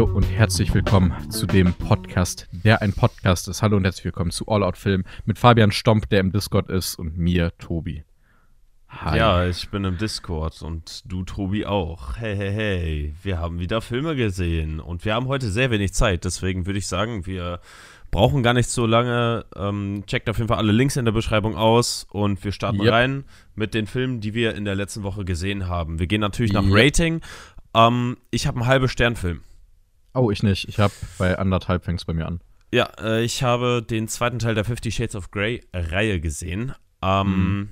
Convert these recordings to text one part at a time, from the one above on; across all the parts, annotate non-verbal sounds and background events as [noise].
Hallo und herzlich willkommen zu dem Podcast, der ein Podcast ist. Hallo und herzlich willkommen zu All Out Film mit Fabian Stomp, der im Discord ist, und mir, Tobi. Hi. Ja, ich bin im Discord und du, Tobi, auch. Hey, hey, hey. Wir haben wieder Filme gesehen und wir haben heute sehr wenig Zeit. Deswegen würde ich sagen, wir brauchen gar nicht so lange. Ähm, checkt auf jeden Fall alle Links in der Beschreibung aus und wir starten yep. rein mit den Filmen, die wir in der letzten Woche gesehen haben. Wir gehen natürlich nach yep. Rating. Ähm, ich habe einen halben Sternfilm. Oh, ich nicht. Ich habe bei anderthalb fängst bei mir an. Ja, äh, ich habe den zweiten Teil der Fifty Shades of Grey Reihe gesehen. Ähm, mhm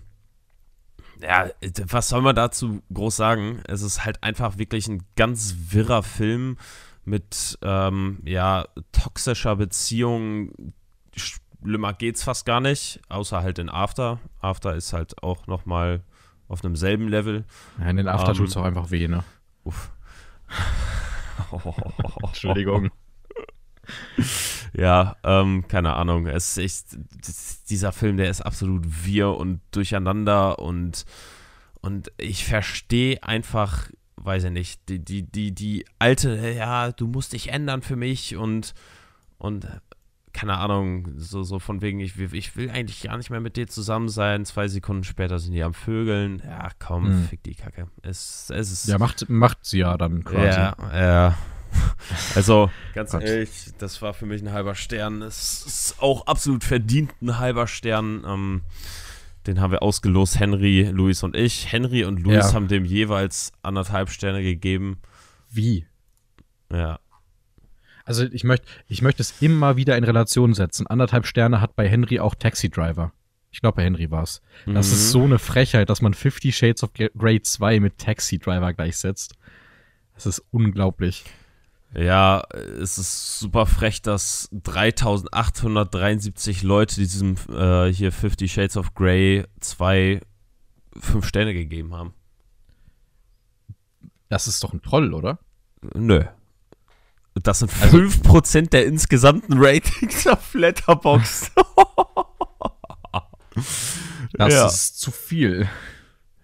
ja, was soll man dazu groß sagen? Es ist halt einfach wirklich ein ganz wirrer Film mit, ähm, ja, toxischer Beziehung. Schlimmer geht's fast gar nicht, außer halt in After. After ist halt auch nochmal auf einem selben Level. Ja, in den After ähm, tut's auch einfach weh, ne? Uff. Entschuldigung. ja, ähm, keine Ahnung. Es ist, dieser Film, der ist absolut wir und durcheinander und, und ich verstehe einfach, weiß ich nicht, die, die, die, die alte, ja, du musst dich ändern für mich und, und keine Ahnung, so, so von wegen, ich, ich will eigentlich gar nicht mehr mit dir zusammen sein. Zwei Sekunden später sind die am Vögeln. Ja, komm, hm. fick die Kacke. Es, es ist, ja, macht, macht sie ja dann quasi. Ja, ja. [laughs] Also, ganz Gott. ehrlich, das war für mich ein halber Stern. Es ist auch absolut verdient ein halber Stern. Ähm, den haben wir ausgelost, Henry, Luis und ich. Henry und Luis ja. haben dem jeweils anderthalb Sterne gegeben. Wie? Ja. Also ich möchte ich möcht es immer wieder in Relation setzen. Anderthalb Sterne hat bei Henry auch Taxi Driver. Ich glaube, bei Henry war es. Das mhm. ist so eine Frechheit, dass man Fifty Shades of Grey 2 mit Taxi Driver gleichsetzt. Das ist unglaublich. Ja, es ist super frech, dass 3873 Leute diesem äh, hier Fifty Shades of Grey 2 fünf Sterne gegeben haben. Das ist doch ein Troll, oder? Nö. Das sind also, 5% der insgesamten Ratings auf Letterboxd. [laughs] das ja. ist zu viel.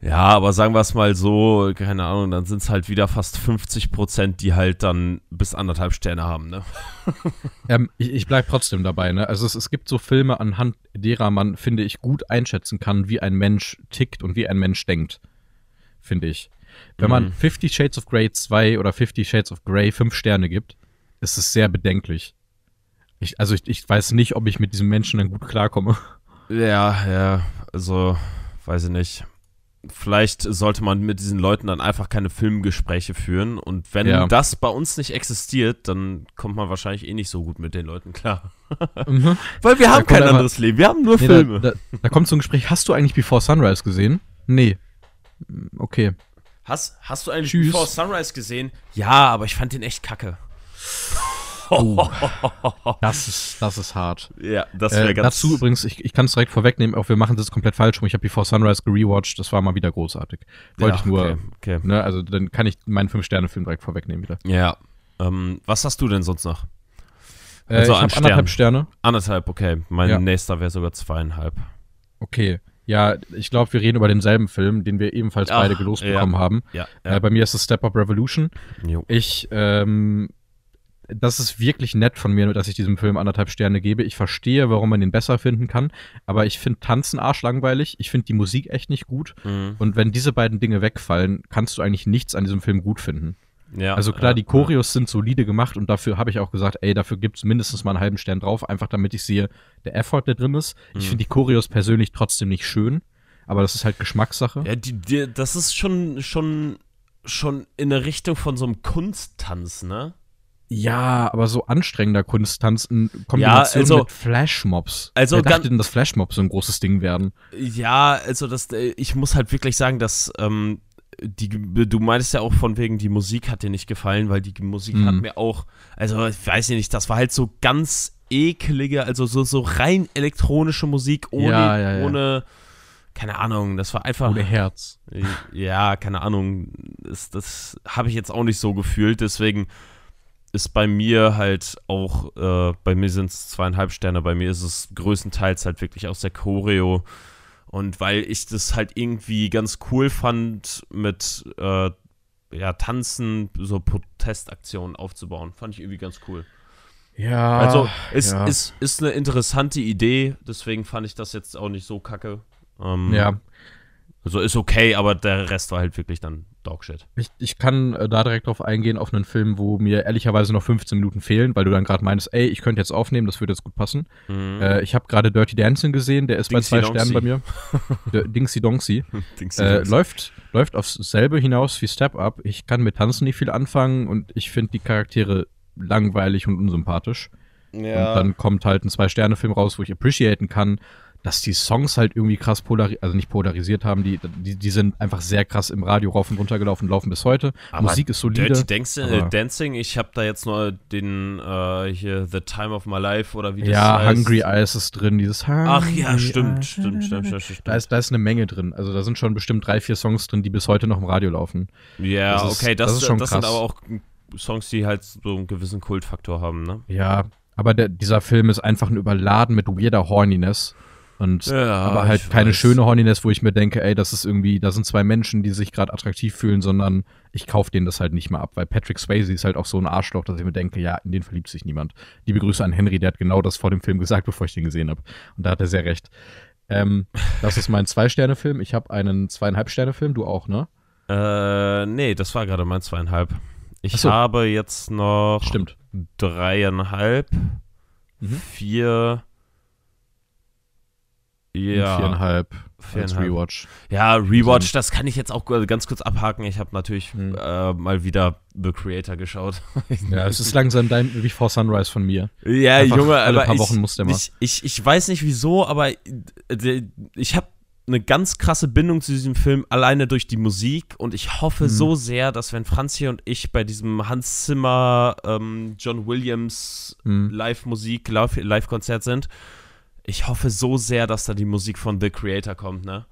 Ja, aber sagen wir es mal so, keine Ahnung, dann sind es halt wieder fast 50 Prozent, die halt dann bis anderthalb Sterne haben, ne? [laughs] ähm, ich, ich bleib trotzdem dabei, ne? Also es, es gibt so Filme, anhand derer man, finde ich, gut einschätzen kann, wie ein Mensch tickt und wie ein Mensch denkt. Finde ich. Wenn man mhm. Fifty Shades of Grey 2 oder Fifty Shades of Grey 5 Sterne gibt, ist es sehr bedenklich. Ich, also ich, ich weiß nicht, ob ich mit diesem Menschen dann gut klarkomme. Ja, ja, also weiß ich nicht vielleicht sollte man mit diesen Leuten dann einfach keine Filmgespräche führen. Und wenn ja. das bei uns nicht existiert, dann kommt man wahrscheinlich eh nicht so gut mit den Leuten klar. Mhm. [laughs] Weil wir haben kein aber, anderes Leben, wir haben nur nee, Filme. Da, da, da, kommt so ein Gespräch, hast du eigentlich Before Sunrise gesehen? Nee. Okay. Hast, hast du eigentlich Tschüss. Before Sunrise gesehen? Ja, aber ich fand den echt kacke. Oh, das, ist, das ist hart. Ja, das wäre äh, ganz. Dazu übrigens, ich, ich kann es direkt vorwegnehmen, auch wir machen das komplett falsch rum. Ich habe Before Sunrise gerewatcht, das war mal wieder großartig. Wollte ja, ich nur. Okay, okay. Ne, also dann kann ich meinen Fünf-Sterne-Film direkt vorwegnehmen wieder. Ja. Ähm, was hast du denn sonst noch? Äh, also ich habe anderthalb Sterne. Anderthalb, okay. Mein ja. nächster wäre sogar zweieinhalb. Okay. Ja, ich glaube, wir reden über denselben Film, den wir ebenfalls Ach, beide gelost ja. bekommen haben. Ja, ja. Äh, bei mir ist es Step Up Revolution. Jo. Ich ähm, das ist wirklich nett von mir, dass ich diesem Film anderthalb Sterne gebe. Ich verstehe, warum man den besser finden kann, aber ich finde Tanzen arschlangweilig. Ich finde die Musik echt nicht gut. Mhm. Und wenn diese beiden Dinge wegfallen, kannst du eigentlich nichts an diesem Film gut finden. Ja, also klar, ja, die Choreos ja. sind solide gemacht und dafür habe ich auch gesagt, ey, dafür gibt es mindestens mal einen halben Stern drauf, einfach damit ich sehe, der Effort, der drin ist. Mhm. Ich finde die Choreos persönlich trotzdem nicht schön, aber das ist halt Geschmackssache. Ja, die, die, das ist schon, schon, schon in der Richtung von so einem Kunsttanz, ne? Ja, aber so anstrengender Kunsttanz in Kombination ja, also, mit Flashmobs. Also Wer dachte denn, dass Flashmobs so ein großes Ding werden? Ja, also das, äh, ich muss halt wirklich sagen, dass ähm, die, du meintest ja auch von wegen, die Musik hat dir nicht gefallen, weil die Musik hm. hat mir auch, also ich weiß nicht, das war halt so ganz ekelige, also so, so rein elektronische Musik ohne, ja, ja, ja. ohne, keine Ahnung, das war einfach. Ohne Herz. Ja, keine Ahnung, das, das habe ich jetzt auch nicht so gefühlt, deswegen ist bei mir halt auch, äh, bei mir sind es zweieinhalb Sterne, bei mir ist es größtenteils halt wirklich aus der Choreo. Und weil ich das halt irgendwie ganz cool fand mit, äh, ja, Tanzen, so Protestaktionen aufzubauen. Fand ich irgendwie ganz cool. Ja. Also, es ja. ist, ist eine interessante Idee, deswegen fand ich das jetzt auch nicht so kacke. Ähm, ja. Also ist okay, aber der Rest war halt wirklich dann Dogshit. Ich, ich kann äh, da direkt drauf eingehen, auf einen Film, wo mir ehrlicherweise noch 15 Minuten fehlen, weil du dann gerade meinst, ey, ich könnte jetzt aufnehmen, das würde jetzt gut passen. Mhm. Äh, ich habe gerade Dirty Dancing gesehen, der ist Dingsy bei zwei. Sternen bei mir. Dingsy Donksy. Dings- Äh, läuft, läuft aufs selbe hinaus wie Step Up. Ich kann mit Tanzen nicht viel anfangen und ich finde die Charaktere langweilig und unsympathisch. Und dann kommt halt ein Zwei-Sterne-Film raus, wo ich appreciaten kann, dass die Songs halt irgendwie krass polarisiert, also nicht polarisiert haben, die, die, die sind einfach sehr krass im Radio rauf und runter gelaufen, laufen bis heute. Aber Musik ist solide. Dirty Dancing, äh, Dancing ich habe da jetzt nur den äh, hier The Time of My Life oder wie das ja, heißt. Hungry Eyes ist drin, dieses Hungry Ach ja, stimmt, Eyes. stimmt, stimmt, stimmt, stimmt. Da ist, da ist eine Menge drin. Also da sind schon bestimmt drei, vier Songs drin, die bis heute noch im Radio laufen. Ja, ist- okay, das, das ist schon das sind krass. aber auch Songs, die halt so einen gewissen Kultfaktor haben, ne? Ja, aber der, dieser Film ist einfach nur überladen mit weirder Horniness. Und Ja, aber halt keine weiß. schöne Horniness, wo ich mir denke, ey, das ist irgendwie, da sind zwei Menschen, die sich gerade attraktiv fühlen, sondern ich kaufe denen das halt nicht mal ab, weil Patrick Swayze ist halt auch so ein Arschloch, dass ich mir denke, ja, in den verliebt sich niemand. Liebe Grüße an Henry, der hat genau das vor dem Film gesagt, [laughs] bevor ich den gesehen habe. Und da hat er sehr recht. Ähm, das ist mein Zwei-Sterne-Film. Ich habe einen Zweieinhalb-Sterne-Film, du auch, ne? Äh, nee, das war gerade mein zweieinhalb. Ich so. habe jetzt noch Stimmt. dreieinhalb, Mhm. vier, ja, Viereinhalb als Viereinhalb. Rewatch. ja, Rewatch, das kann ich jetzt auch ganz kurz abhaken. Ich habe natürlich Mhm. äh, mal wieder The Creator geschaut. [laughs] Ja, es ist langsam dein Before Sunrise von mir. Ja, Einfach Junge, alle aber paar ich, Wochen muss der mal. Ich, ich, ich weiß nicht wieso, aber äh, ich habe eine ganz krasse Bindung zu diesem Film alleine durch die Musik und ich hoffe Mhm. so sehr, dass wenn Franzi und ich bei diesem Hans Zimmer, ähm, John Williams Mhm. Live-Musik, Live- Live-Konzert sind, ich hoffe so sehr, dass da die Musik von The Creator kommt, ne?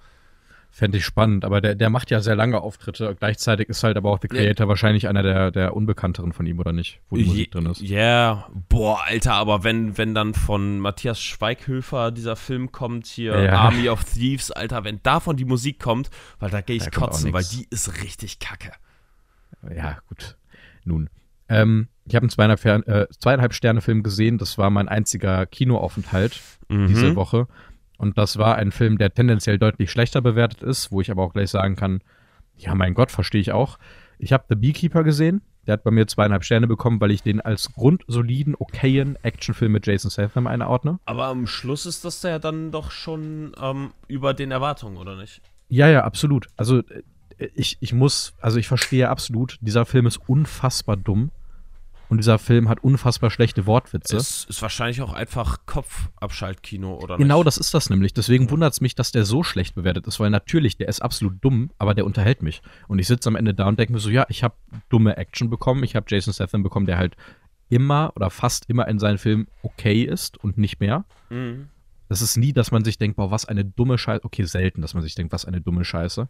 Fände ich spannend, aber der, der macht ja sehr lange Auftritte. Gleichzeitig ist halt aber auch The Creator wahrscheinlich einer der, der unbekannteren von ihm, oder nicht? Wo die Musik drin ist. Ja, boah, Alter, aber wenn, wenn dann von Matthias Schweighöfer dieser Film kommt, hier Ja. Army of Thieves, Alter, wenn davon die Musik kommt, weil da gehe ich Da kotzen, weil die ist richtig kacke. Ja, gut. Nun. Ähm, ich habe einen zweieinhalb, äh, zweieinhalb Sterne-Film gesehen. Das war mein einziger Kinoaufenthalt Mhm. diese Woche. Und das war ein Film, der tendenziell deutlich schlechter bewertet ist, wo ich aber auch gleich sagen kann, ja, mein Gott, verstehe ich auch. Ich habe The Beekeeper gesehen. Der hat bei mir zweieinhalb Sterne bekommen, weil ich den als grundsoliden, okayen Actionfilm mit Jason Statham einordne. Aber am Schluss ist das ja dann doch schon ähm, über den Erwartungen, oder nicht? Ja, ja, absolut. Also äh, ich, ich muss, also ich verstehe absolut, dieser Film ist unfassbar dumm. Und dieser Film hat unfassbar schlechte Wortwitze. Es ist wahrscheinlich auch einfach Kopfabschaltkino, oder Genau nicht? das ist das nämlich. Deswegen wundert es mich, dass der so schlecht bewertet ist, weil natürlich, der ist absolut dumm, aber der unterhält mich. Und ich sitze am Ende da und denke mir so, ja, ich habe dumme Action bekommen, ich habe Jason Statham bekommen, der halt immer oder fast immer in seinen Filmen okay ist und nicht mehr. Mhm. Das ist nie, dass man sich denkt, boah, was eine dumme Scheiße. Okay, selten, dass man sich denkt, was eine dumme Scheiße.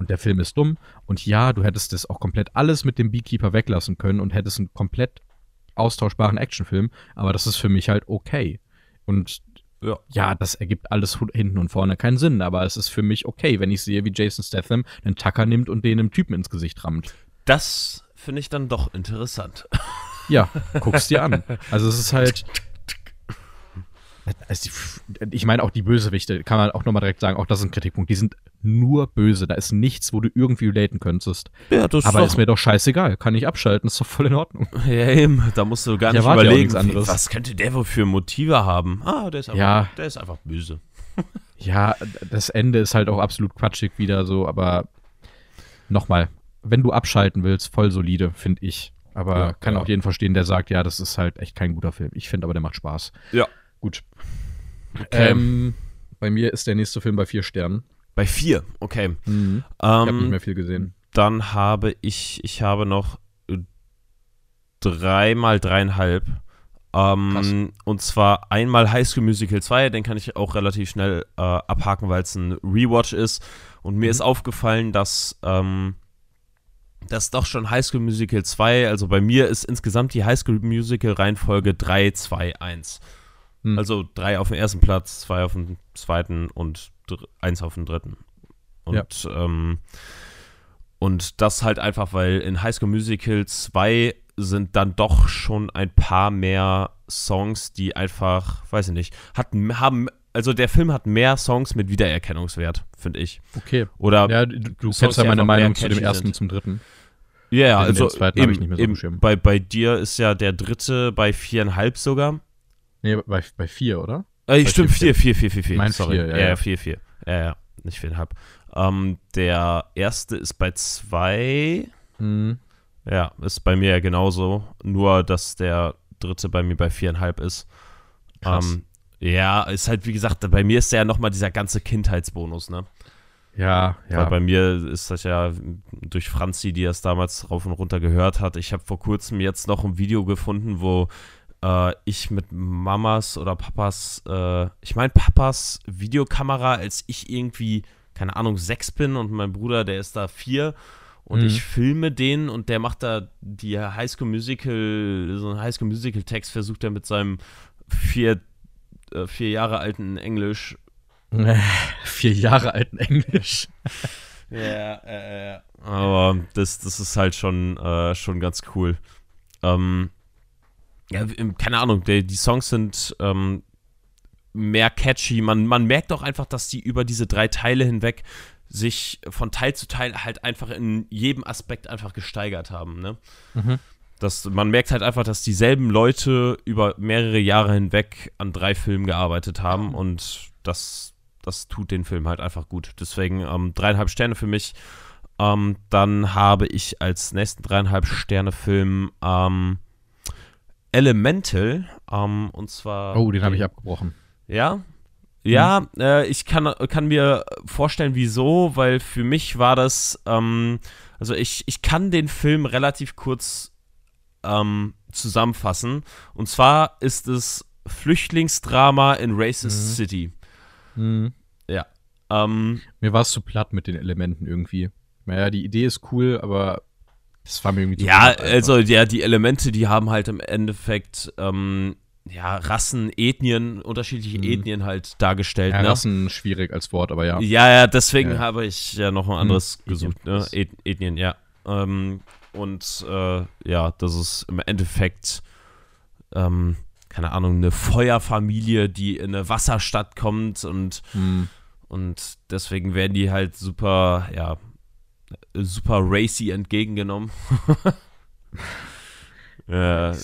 Und der Film ist dumm. Und ja, du hättest das auch komplett alles mit dem Beekeeper weglassen können und hättest einen komplett austauschbaren Actionfilm. Aber das ist für mich halt okay. Und Ja. ja, das ergibt alles hinten und vorne keinen Sinn. Aber es ist für mich okay, wenn ich sehe, wie Jason Statham einen Tacker nimmt und den einem Typen ins Gesicht rammt. Das finde ich dann doch interessant. Ja, guck's dir an. Also es ist halt. [laughs] Also ich meine auch die Bösewichte, kann man auch nochmal direkt sagen, auch das ist ein Kritikpunkt. Die sind nur böse. Da ist nichts, wo du irgendwie relaten könntest. Ja, das Aber ist mir doch scheißegal. Kann ich abschalten, ist doch voll in Ordnung. Ja, eben. Da musst du gar Ich nicht überlegen, anderes. was könnte der wohl für Motive haben. Ah, der ist einfach, Ja. der ist einfach böse. [laughs] Ja, das Ende ist halt auch absolut quatschig wieder so, aber nochmal, wenn du abschalten willst, voll solide, finde ich. Aber Ja, kann ja. auch jeden verstehen, der sagt, ja, das ist halt echt kein guter Film. Ich finde aber, der macht Spaß. Ja. Gut. Okay. Ähm, bei mir ist der nächste Film bei vier Sternen. Bei vier, okay. Mhm. Ich habe nicht Ähm, mehr viel gesehen. dann habe ich, ich habe noch äh, drei mal dreieinhalb. Ähm, und zwar einmal High School Musical 2, den kann ich auch relativ schnell äh, abhaken, weil es ein Rewatch ist. Und mir Mhm. ist aufgefallen, dass ähm, das doch schon High School Musical 2, also bei mir ist insgesamt die High School Musical Reihenfolge 3, 2, 1. Hm. Also drei auf dem ersten Platz, zwei auf dem zweiten und eins auf dem dritten. Und ähm, Und das halt einfach, weil in High School Musical 2 sind dann doch schon ein paar mehr Songs, die einfach, weiß ich nicht, hatten, haben, also der Film hat mehr Songs mit Wiedererkennungswert, finde ich. Okay. Oder ja, du, du kennst ja meine Meinung zu dem ersten und zum dritten. Ja, yeah, also eben, ich nicht mehr so eben, bei, bei dir ist ja der dritte bei viereinhalb sogar. Nee, bei, bei vier, oder? Äh, stimmt, vier, vier, vier, vier, vier. Mein Sorry. Vier, ja, ja, vier, vier. Ja, ja, nicht viereinhalb. Ähm, der erste ist bei zwei. Mhm. Ja, ist bei mir ja genauso. Nur, dass der dritte bei mir bei viereinhalb ist. Ähm, ja, ist halt, wie gesagt, bei mir ist der ja nochmal dieser ganze Kindheitsbonus, ne? Ja, ja. Weil bei mir ist das ja durch Franzi, die das damals rauf und runter gehört hat. Ich habe vor kurzem jetzt noch ein Video gefunden, wo äh, ich mit Mamas oder Papas, äh, ich meine Papas Videokamera, als ich irgendwie, keine Ahnung, sechs bin und mein Bruder, der ist da vier und mhm. ich filme den und der macht da die Highschool Musical, so ein Highschool Musical Text versucht er mit seinem vier, äh, vier Jahre alten Englisch. [laughs] vier Jahre alten Englisch. [laughs] ja, äh, äh, aber das, das ist halt schon, äh, schon ganz cool. Ähm, ja, keine Ahnung, die, die Songs sind ähm, mehr catchy. Man, man merkt auch einfach, dass die über diese drei Teile hinweg sich von Teil zu Teil halt einfach in jedem Aspekt einfach gesteigert haben. Ne? Mhm. Das, man merkt halt einfach, dass dieselben Leute über mehrere Jahre hinweg an drei Filmen gearbeitet haben und das, das tut den Film halt einfach gut. Deswegen ähm, dreieinhalb Sterne für mich. Ähm, dann habe ich als nächsten dreieinhalb Sterne Film ähm, Elemental, ähm, und zwar. Oh, den habe ich abgebrochen. Ja? Ja, hm. äh, ich kann, kann mir vorstellen, wieso, weil für mich war das, ähm, also ich, ich kann den Film relativ kurz ähm, zusammenfassen. Und zwar ist es Flüchtlingsdrama in Racist mhm. City. Mhm. Ja. Ähm, mir war es zu platt mit den Elementen irgendwie. Naja, die Idee ist cool, aber das war mir irgendwie Ja, also ja, die Elemente, die haben halt im Endeffekt ähm, ja, Rassen, Ethnien, unterschiedliche mhm. Ethnien halt dargestellt. Ja, ne? Rassen schwierig als Wort, aber ja. Ja, ja, deswegen ja. habe ich ja noch ein anderes mhm. gesucht, ne? Ethnien, ja. Ähm, und äh, ja, das ist im Endeffekt, ähm, keine Ahnung, eine Feuerfamilie, die in eine Wasserstadt kommt und, mhm. und deswegen werden die halt super, ja, super racy entgegengenommen. [laughs] ja,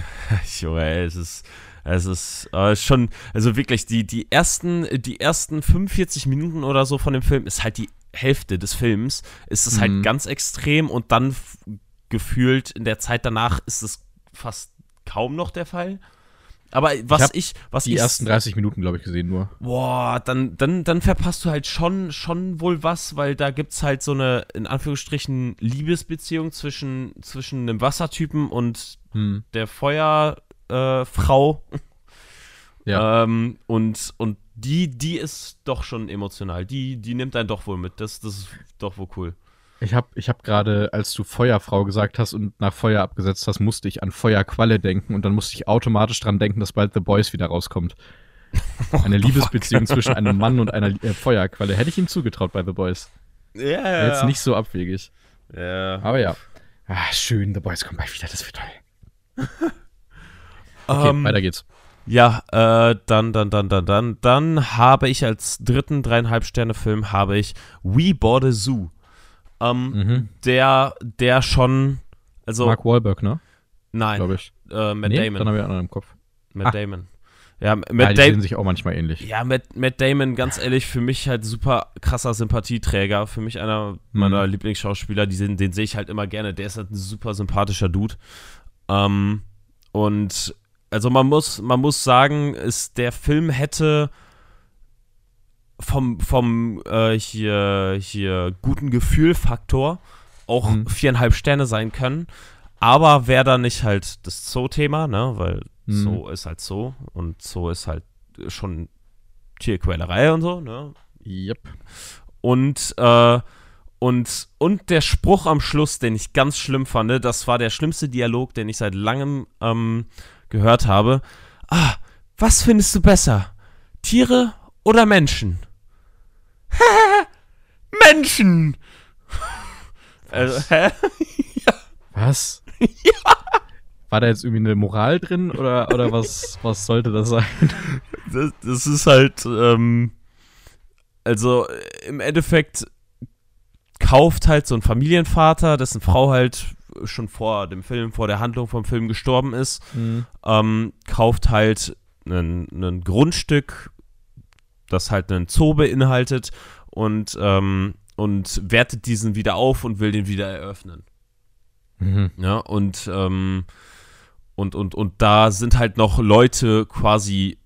[laughs] Junge, ey, es ist, es ist äh, schon, also wirklich, die, die, ersten, die ersten 45 Minuten oder so von dem Film ist halt die Hälfte des Films, ist es halt mhm. halt ganz extrem und dann gefühlt in der Zeit danach ist es fast kaum noch der Fall. Aber was ich, ich was die ich, ersten 30 Minuten, glaube ich, gesehen nur. Boah, dann, dann, dann verpasst du halt schon, schon wohl was, weil da gibt es halt so eine, in Anführungsstrichen, Liebesbeziehung zwischen, zwischen einem Wassertypen und hm. der Feuerfrau. Äh, ja. Ähm, und, und die, die ist doch schon emotional. Die, die nimmt einen doch wohl mit. Das, das ist doch wohl cool. Ich habe ich hab gerade, als du Feuerfrau gesagt hast und nach Feuer abgesetzt hast, musste ich an Feuerqualle denken und dann musste ich automatisch dran denken, dass bald The Boys wieder rauskommt. Eine [laughs] Liebesbeziehung zwischen einem Mann und einer äh, Feuerqualle. Hätte ich ihm zugetraut bei The Boys. Ja, ja. Jetzt nicht so abwegig. Ja. Aber ja. Ah, schön, The Boys kommt bald wieder, das wird toll. [laughs] okay, um, ähm, weiter geht's. Ja, äh, dann, dann, dann, dann, dann, dann habe ich als dritten dreieinhalb Sterne Film habe ich We Bought a Zoo ähm, mhm. der, der schon, also. Mark Wahlberg, ne? Nein. Glaube ich. Äh, Matt nee, Damon. Dann habe ich einen im Kopf. Matt ah. Damon. Ja, Matt ja, die Damon. sehen sich auch manchmal ähnlich. Ja, Matt, Matt Damon, ganz ehrlich, für mich halt super krasser Sympathieträger. Für mich einer mhm. meiner Lieblingsschauspieler, die sind, den sehe ich halt immer gerne. Der ist halt ein super sympathischer Dude. Ähm, und also man muss, man muss sagen, ist, der Film hätte vom, vom äh, hier, hier guten Gefühlfaktor auch mhm. viereinhalb Sterne sein können. Aber wäre da nicht halt das Zoo-Thema, ne? Weil mhm. Zoo ist halt Zoo und Zoo ist halt schon Tierquälerei und so, ne? Yep. Und, äh, und, und der Spruch am Schluss, den ich ganz schlimm fand, das war der schlimmste Dialog, den ich seit langem ähm, gehört habe. Ah, was findest du besser? Tiere oder Menschen? [laughs] Menschen! [laughs] Also, hä? [laughs] ja. Was? ja. War da jetzt irgendwie eine Moral drin oder, oder was, was sollte das sein? Das, das ist halt, ähm, also im Endeffekt kauft halt so ein Familienvater, dessen Frau halt schon vor dem Film, vor der Handlung vom Film gestorben ist, mhm. ähm, kauft halt ein Grundstück, das halt einen Zoo beinhaltet und, ähm, und wertet diesen wieder auf und will den wieder eröffnen. Mhm. Ja, und, ähm, und, und, und da sind halt noch Leute quasi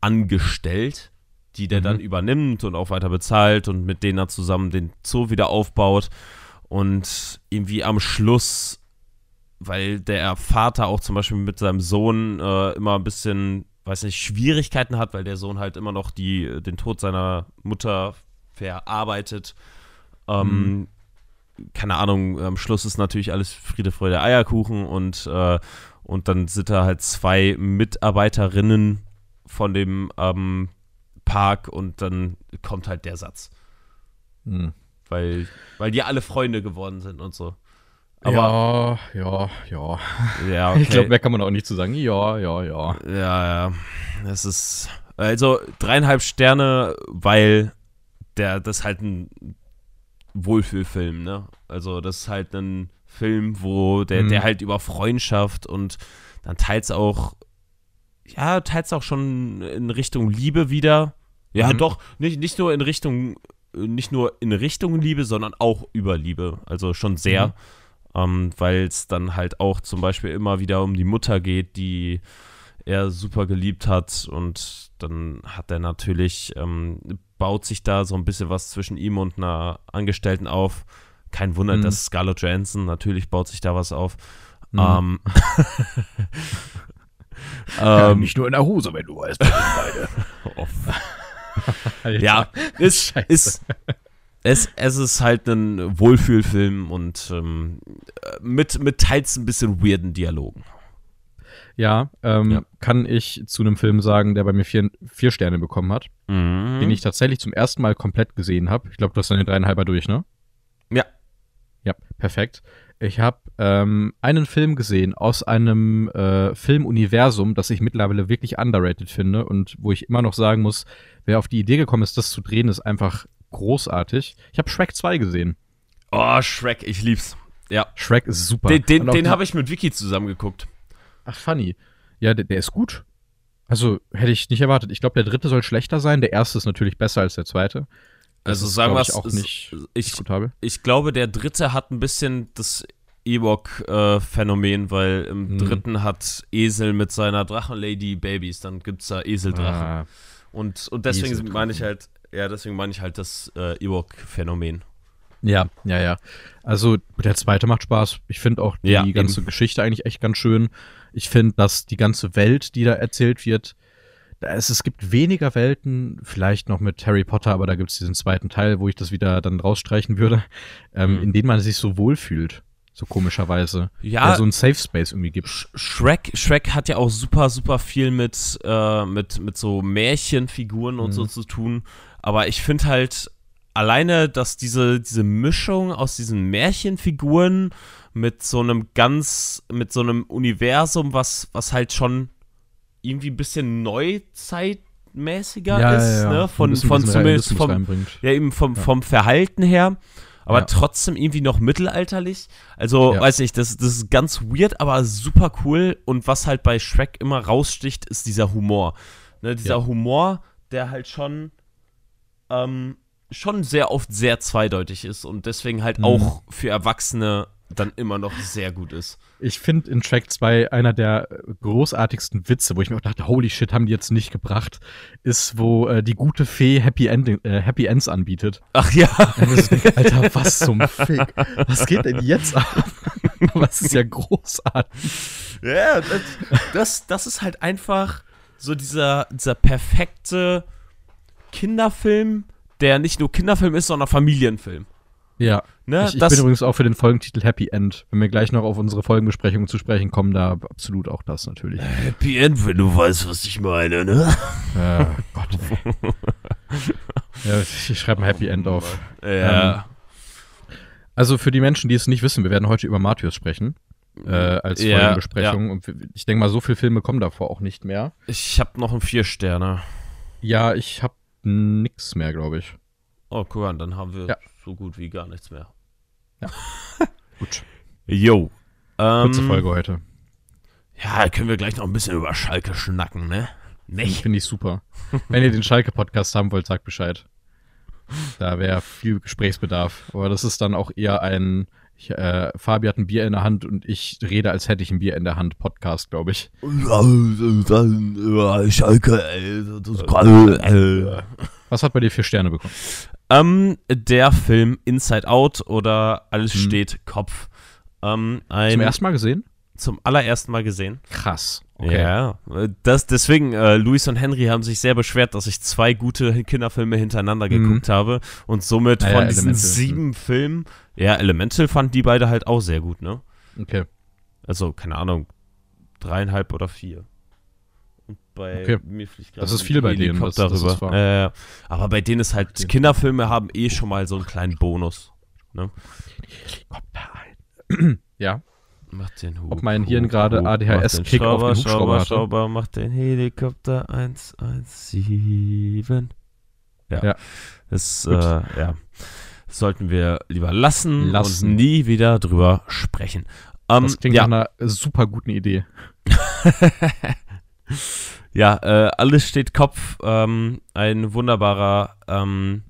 angestellt, die der mhm. dann übernimmt und auch weiter bezahlt und mit denen er zusammen den Zoo wieder aufbaut. Und irgendwie am Schluss, weil der Vater auch zum Beispiel mit seinem Sohn äh, immer ein bisschen, weiß nicht, Schwierigkeiten hat, weil der Sohn halt immer noch die, den Tod seiner Mutter verarbeitet. Ähm, mhm. Keine Ahnung, am Schluss ist natürlich alles Friede, Freude, Eierkuchen und, äh, und dann sind da halt zwei Mitarbeiterinnen von dem ähm, Park und dann kommt halt der Satz. Mhm. Weil, weil die alle Freunde geworden sind und so. Aber, ja, ja, ja. [laughs] ja okay. Ich glaube, mehr kann man auch nicht zu sagen. Ja, ja, ja. Ja, ja. Es ist. Also dreieinhalb Sterne, weil der, das ist halt ein Wohlfühlfilm, ne? Also, das ist halt ein Film, wo der, mhm. der halt über Freundschaft und dann teils auch, ja, teils auch schon in Richtung Liebe wieder. Ja, mhm. doch, nicht, nicht nur in Richtung, nicht nur in Richtung Liebe, sondern auch über Liebe. Also schon sehr. Mhm. Ähm, Weil es dann halt auch zum Beispiel immer wieder um die Mutter geht, die er super geliebt hat und dann hat er natürlich, ähm, baut sich da so ein bisschen was zwischen ihm und einer Angestellten auf. Kein Wunder, mhm. dass Scarlett Johansson, natürlich baut sich da was auf. Mhm. Ähm, [laughs] ja, ähm, nicht nur in der Hose, wenn du weißt, beide. [laughs] ja, ist, ist, es, es ist halt ein Wohlfühlfilm und ähm, mit, mit teils ein bisschen weirden Dialogen. Ja, ähm, ja, kann ich zu einem Film sagen, der bei mir vier, vier Sterne bekommen hat, mhm. den ich tatsächlich zum ersten Mal komplett gesehen habe. Ich glaube, du hast deine dreieinhalber durch, ne? Ja. Ja, perfekt. Ich habe ähm, einen Film gesehen aus einem äh, Filmuniversum, das ich mittlerweile wirklich underrated finde und wo ich immer noch sagen muss, wer auf die Idee gekommen ist, das zu drehen, ist einfach großartig. Ich habe Shrek 2 gesehen. Oh, Shrek, ich lieb's. Ja. Shrek ist super. Den, den, den habe ich mit Vicky zusammengeguckt. Ach, funny. Ja, der, der ist gut. Also hätte ich nicht erwartet. Ich glaube, der dritte soll schlechter sein. Der erste ist natürlich besser als der zweite. Das also ist, sagen wir es auch nicht ich, diskutabel. Ich glaube, der dritte hat ein bisschen das Ewok-Phänomen, weil im hm. dritten hat Esel mit seiner Drachenlady Babys, dann gibt es da Eseldrachen. Ah, und, und deswegen meine ich halt, ja, deswegen meine ich halt das äh, Ewok-Phänomen. Ja, ja, ja. Also der zweite macht Spaß. Ich finde auch die ja, ganze eben. Geschichte eigentlich echt ganz schön. Ich finde, dass die ganze Welt, die da erzählt wird, da ist, es gibt weniger Welten, vielleicht noch mit Harry Potter, aber da gibt es diesen zweiten Teil, wo ich das wieder dann rausstreichen würde, ähm, mhm. in dem man sich so wohlfühlt. So komischerweise. Ja. So ein Safe Space irgendwie gibt. Shrek, Shrek hat ja auch super, super viel mit, äh, mit, mit so Märchenfiguren und mhm. so zu tun. Aber ich finde halt alleine, dass diese, diese Mischung aus diesen Märchenfiguren mit so einem ganz, mit so einem Universum, was, was halt schon irgendwie ein bisschen neuzeitmäßiger ja, ist, ja, ja. ne? Von, von zumindest vom, ja, eben vom, vom Verhalten her. Aber trotzdem irgendwie noch mittelalterlich. Also, weiß ich, das, das ist ganz weird, aber super cool. Und was halt bei Shrek immer raussticht, ist dieser Humor. Ne? Dieser Humor, der halt schon ähm, schon sehr oft sehr zweideutig ist und deswegen halt mhm. auch für Erwachsene dann immer noch sehr gut ist. Ich finde in Track 2 einer der großartigsten Witze, wo ich mir auch dachte, holy shit, haben die jetzt nicht gebracht, ist, wo äh, die gute Fee Happy, End, äh, Happy Ends anbietet. Ach ja. Denke, Alter, was zum Fick? Was geht denn jetzt ab? [laughs] Was ist ja großartig. Ja, das, das, das ist halt einfach so dieser, dieser perfekte Kinderfilm, der nicht nur Kinderfilm ist, sondern Familienfilm. Ja. Ne, ich, ich bin übrigens auch für den Folgentitel Happy End. Wenn wir gleich noch auf unsere Folgenbesprechung zu sprechen kommen, da absolut auch das natürlich. Happy End, wenn du weißt, was ich meine, ne? Ja, Gott. [laughs] ja, ich schreibe ein Happy End auf. Ja. Ähm, Also für die Menschen, die es nicht wissen, wir werden heute über Matthäus sprechen. Äh, als Ja, Folgenbesprechung. Und ich denke mal, so viele Filme kommen davor auch nicht mehr. Ich habe noch einen Vier-Sterne. Ja, ich habe nix mehr, glaube ich. Oh, guck mal, dann haben wir Ja. so gut wie gar nichts mehr. [laughs] Gut. Jo. Ähm, Kurze Folge heute. Ja, können wir gleich noch ein bisschen über Schalke schnacken, ne? Nicht? Finde ich super. Wenn ihr den Schalke-Podcast haben wollt, sagt Bescheid. Da wäre viel Gesprächsbedarf. Aber das ist dann auch eher ein ich, äh, Fabi hat ein Bier in der Hand und ich rede, als hätte ich ein Bier in der Hand. Podcast, glaube ich. Schalke, ey, ey. Was hat bei dir vier Sterne bekommen? Ähm, der Film Inside Out oder Alles Hm. steht Kopf. Ähm, ein, Zum ersten Mal gesehen? Zum allerersten Mal gesehen. Krass. Okay. Ja, das, deswegen, äh, Luis und Henry haben sich sehr beschwert, dass ich zwei gute Kinderfilme hintereinander Mhm. geguckt habe. Und somit Ah ja, von diesen Elemental. sieben Filmen, ja, Elemental fanden die beide halt auch sehr gut, ne? Okay. Also, keine Ahnung, dreieinhalb oder vier. Und bei Okay. mir fliegt gerade Das ist viel bei denen, das- Helikopter das. Äh, aber bei denen ist halt. Kinderfilme haben eh schon mal so einen kleinen Bonus. Ja. Mach den Hub, Ob mein Hirn Hub, gerade ADHS-Kick auf den Hubschrauber Schrauber, hatte. Schrauber, mach den Helikopter 117. Ja. Ja. Das, äh, ja. sollten wir lieber lassen, Lassen. und nie wieder drüber sprechen. Ähm, Das klingt ja, nach einer super guten Idee. [laughs] ja, äh, alles steht Kopf. Ähm, ein wunderbarer, ähm,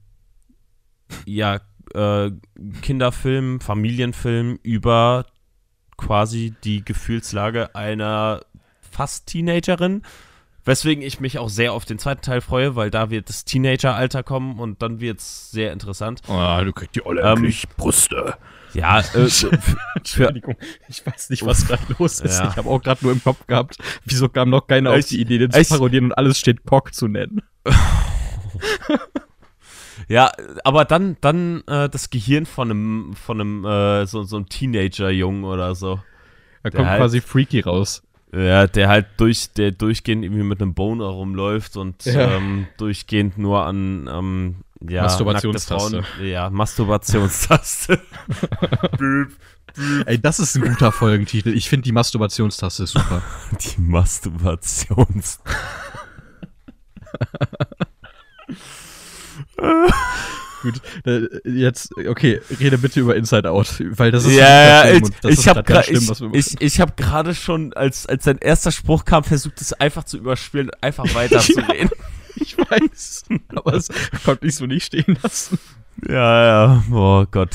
ja, äh, Kinderfilm, Familienfilm über quasi die Gefühlslage einer fast Teenagerin. Weswegen ich mich auch sehr auf den zweiten Teil freue, weil da wird das Teenageralter kommen und dann wird es sehr interessant. Oh, du kriegst die Olle Ähm, Brüste. Ja, äh, [laughs] Entschuldigung, ich weiß nicht, was gerade los ist. Ja. Ich habe auch gerade nur im Kopf gehabt, wieso kam noch keiner auf Ich- die Idee, den zu ich- parodieren und alles steht Cock zu nennen. [laughs] ja, aber dann, dann äh, das Gehirn von einem, von einem, äh, so, so einem Teenager-Jungen oder so. Da kommt halt- quasi Freaky raus. Ja, der halt durch, der durchgehend irgendwie mit einem Boner rumläuft und Ja. ähm, durchgehend nur an ähm, ja, Masturbationstaste. Frauen- Ja, Masturbationstaste. [laughs] Ey, das ist ein guter Folgentitel. Ich finde die Masturbationstaste super. [laughs] Die Masturbations. [laughs] Gut, jetzt, okay, rede bitte über Inside Out, weil das ist Ja, ja, ich, das ich habe machen. ich, ich hab gerade schon, als, als sein erster Spruch kam, versucht es einfach zu überspielen und einfach weiterzureden. [laughs] Ich weiß, aber es konnte ich so nicht stehen lassen. ja, ja, oh Gott.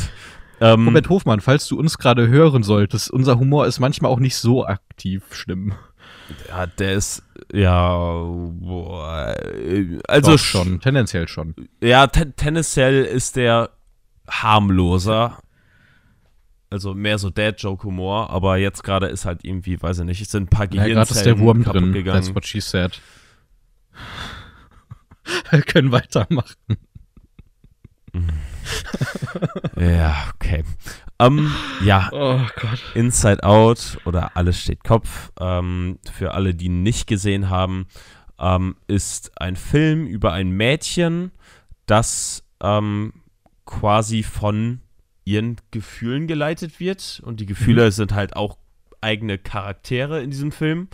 Ähm, Robert Hofmann, falls du uns gerade hören solltest, unser Humor ist manchmal auch nicht so aktiv schlimm. ja, der ist, ja, boah, äh, also Doch, schon, tendenziell schon. Ja, ten tendenziell ist der harmloser. Also mehr so Dad-Joke-Humor, aber jetzt gerade ist halt irgendwie, weiß ich nicht, es sind ein paar Ja, Gehirnzellen gerade ist der Wurm drin. gegangen. That's what she said. [laughs] Wir können weitermachen. [laughs] [laughs] Ja, okay. Ähm, ja, Oh. Inside Out oder Alles steht Kopf, ähm, für alle, die nicht gesehen haben, ähm, ist ein Film über ein Mädchen, das quasi von ihren Gefühlen geleitet wird. Und die Gefühle sind halt auch eigene Charaktere in diesem Film,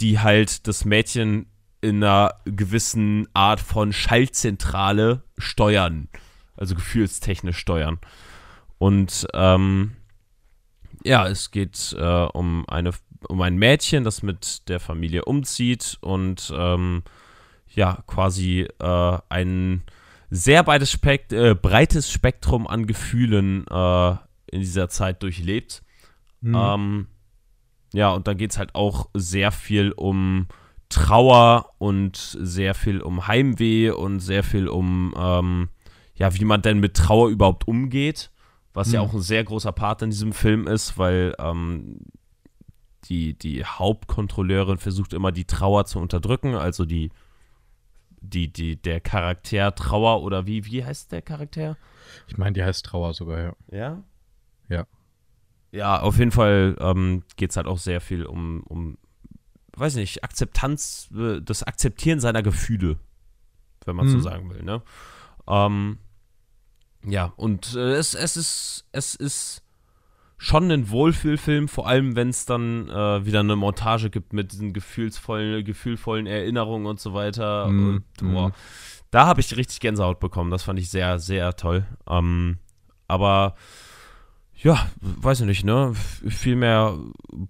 die halt das Mädchen in einer gewissen Art von Schaltzentrale steuern. Also gefühlstechnisch steuern. Und ähm, ja, es geht äh, um, eine, um ein Mädchen, das mit der Familie umzieht und ähm, ja, quasi äh, ein sehr breites, Spekt äh, breites Spektrum an Gefühlen äh, in dieser Zeit durchlebt. Hm. Ähm, ja, und dann geht es halt auch sehr viel um Trauer und sehr viel um Heimweh und sehr viel um, ähm, ja, wie man denn mit Trauer überhaupt umgeht, was ja Mhm. auch ein sehr großer Part in diesem Film ist, weil ähm, die, die Hauptkontrolleurin versucht immer die Trauer zu unterdrücken, also die, die, die, der Charakter Trauer oder wie, wie heißt der Charakter? ich meine, die heißt Trauer sogar, ja. Ja? Ja. Ja, auf jeden Fall ähm, geht es halt auch sehr viel um, um, weiß nicht, Akzeptanz, äh, das Akzeptieren seiner Gefühle, wenn man so Mhm. sagen will, ne? Ähm, Ja, und äh, es, es ist, es ist schon ein Wohlfühlfilm, vor allem wenn es dann äh, wieder eine Montage gibt mit diesen gefühlsvollen, gefühlvollen Erinnerungen und so weiter. Mm, und, mm. Da habe ich richtig Gänsehaut bekommen. Das fand ich sehr, sehr toll. Ähm, aber ja, weiß ich nicht, ne? Viel mehr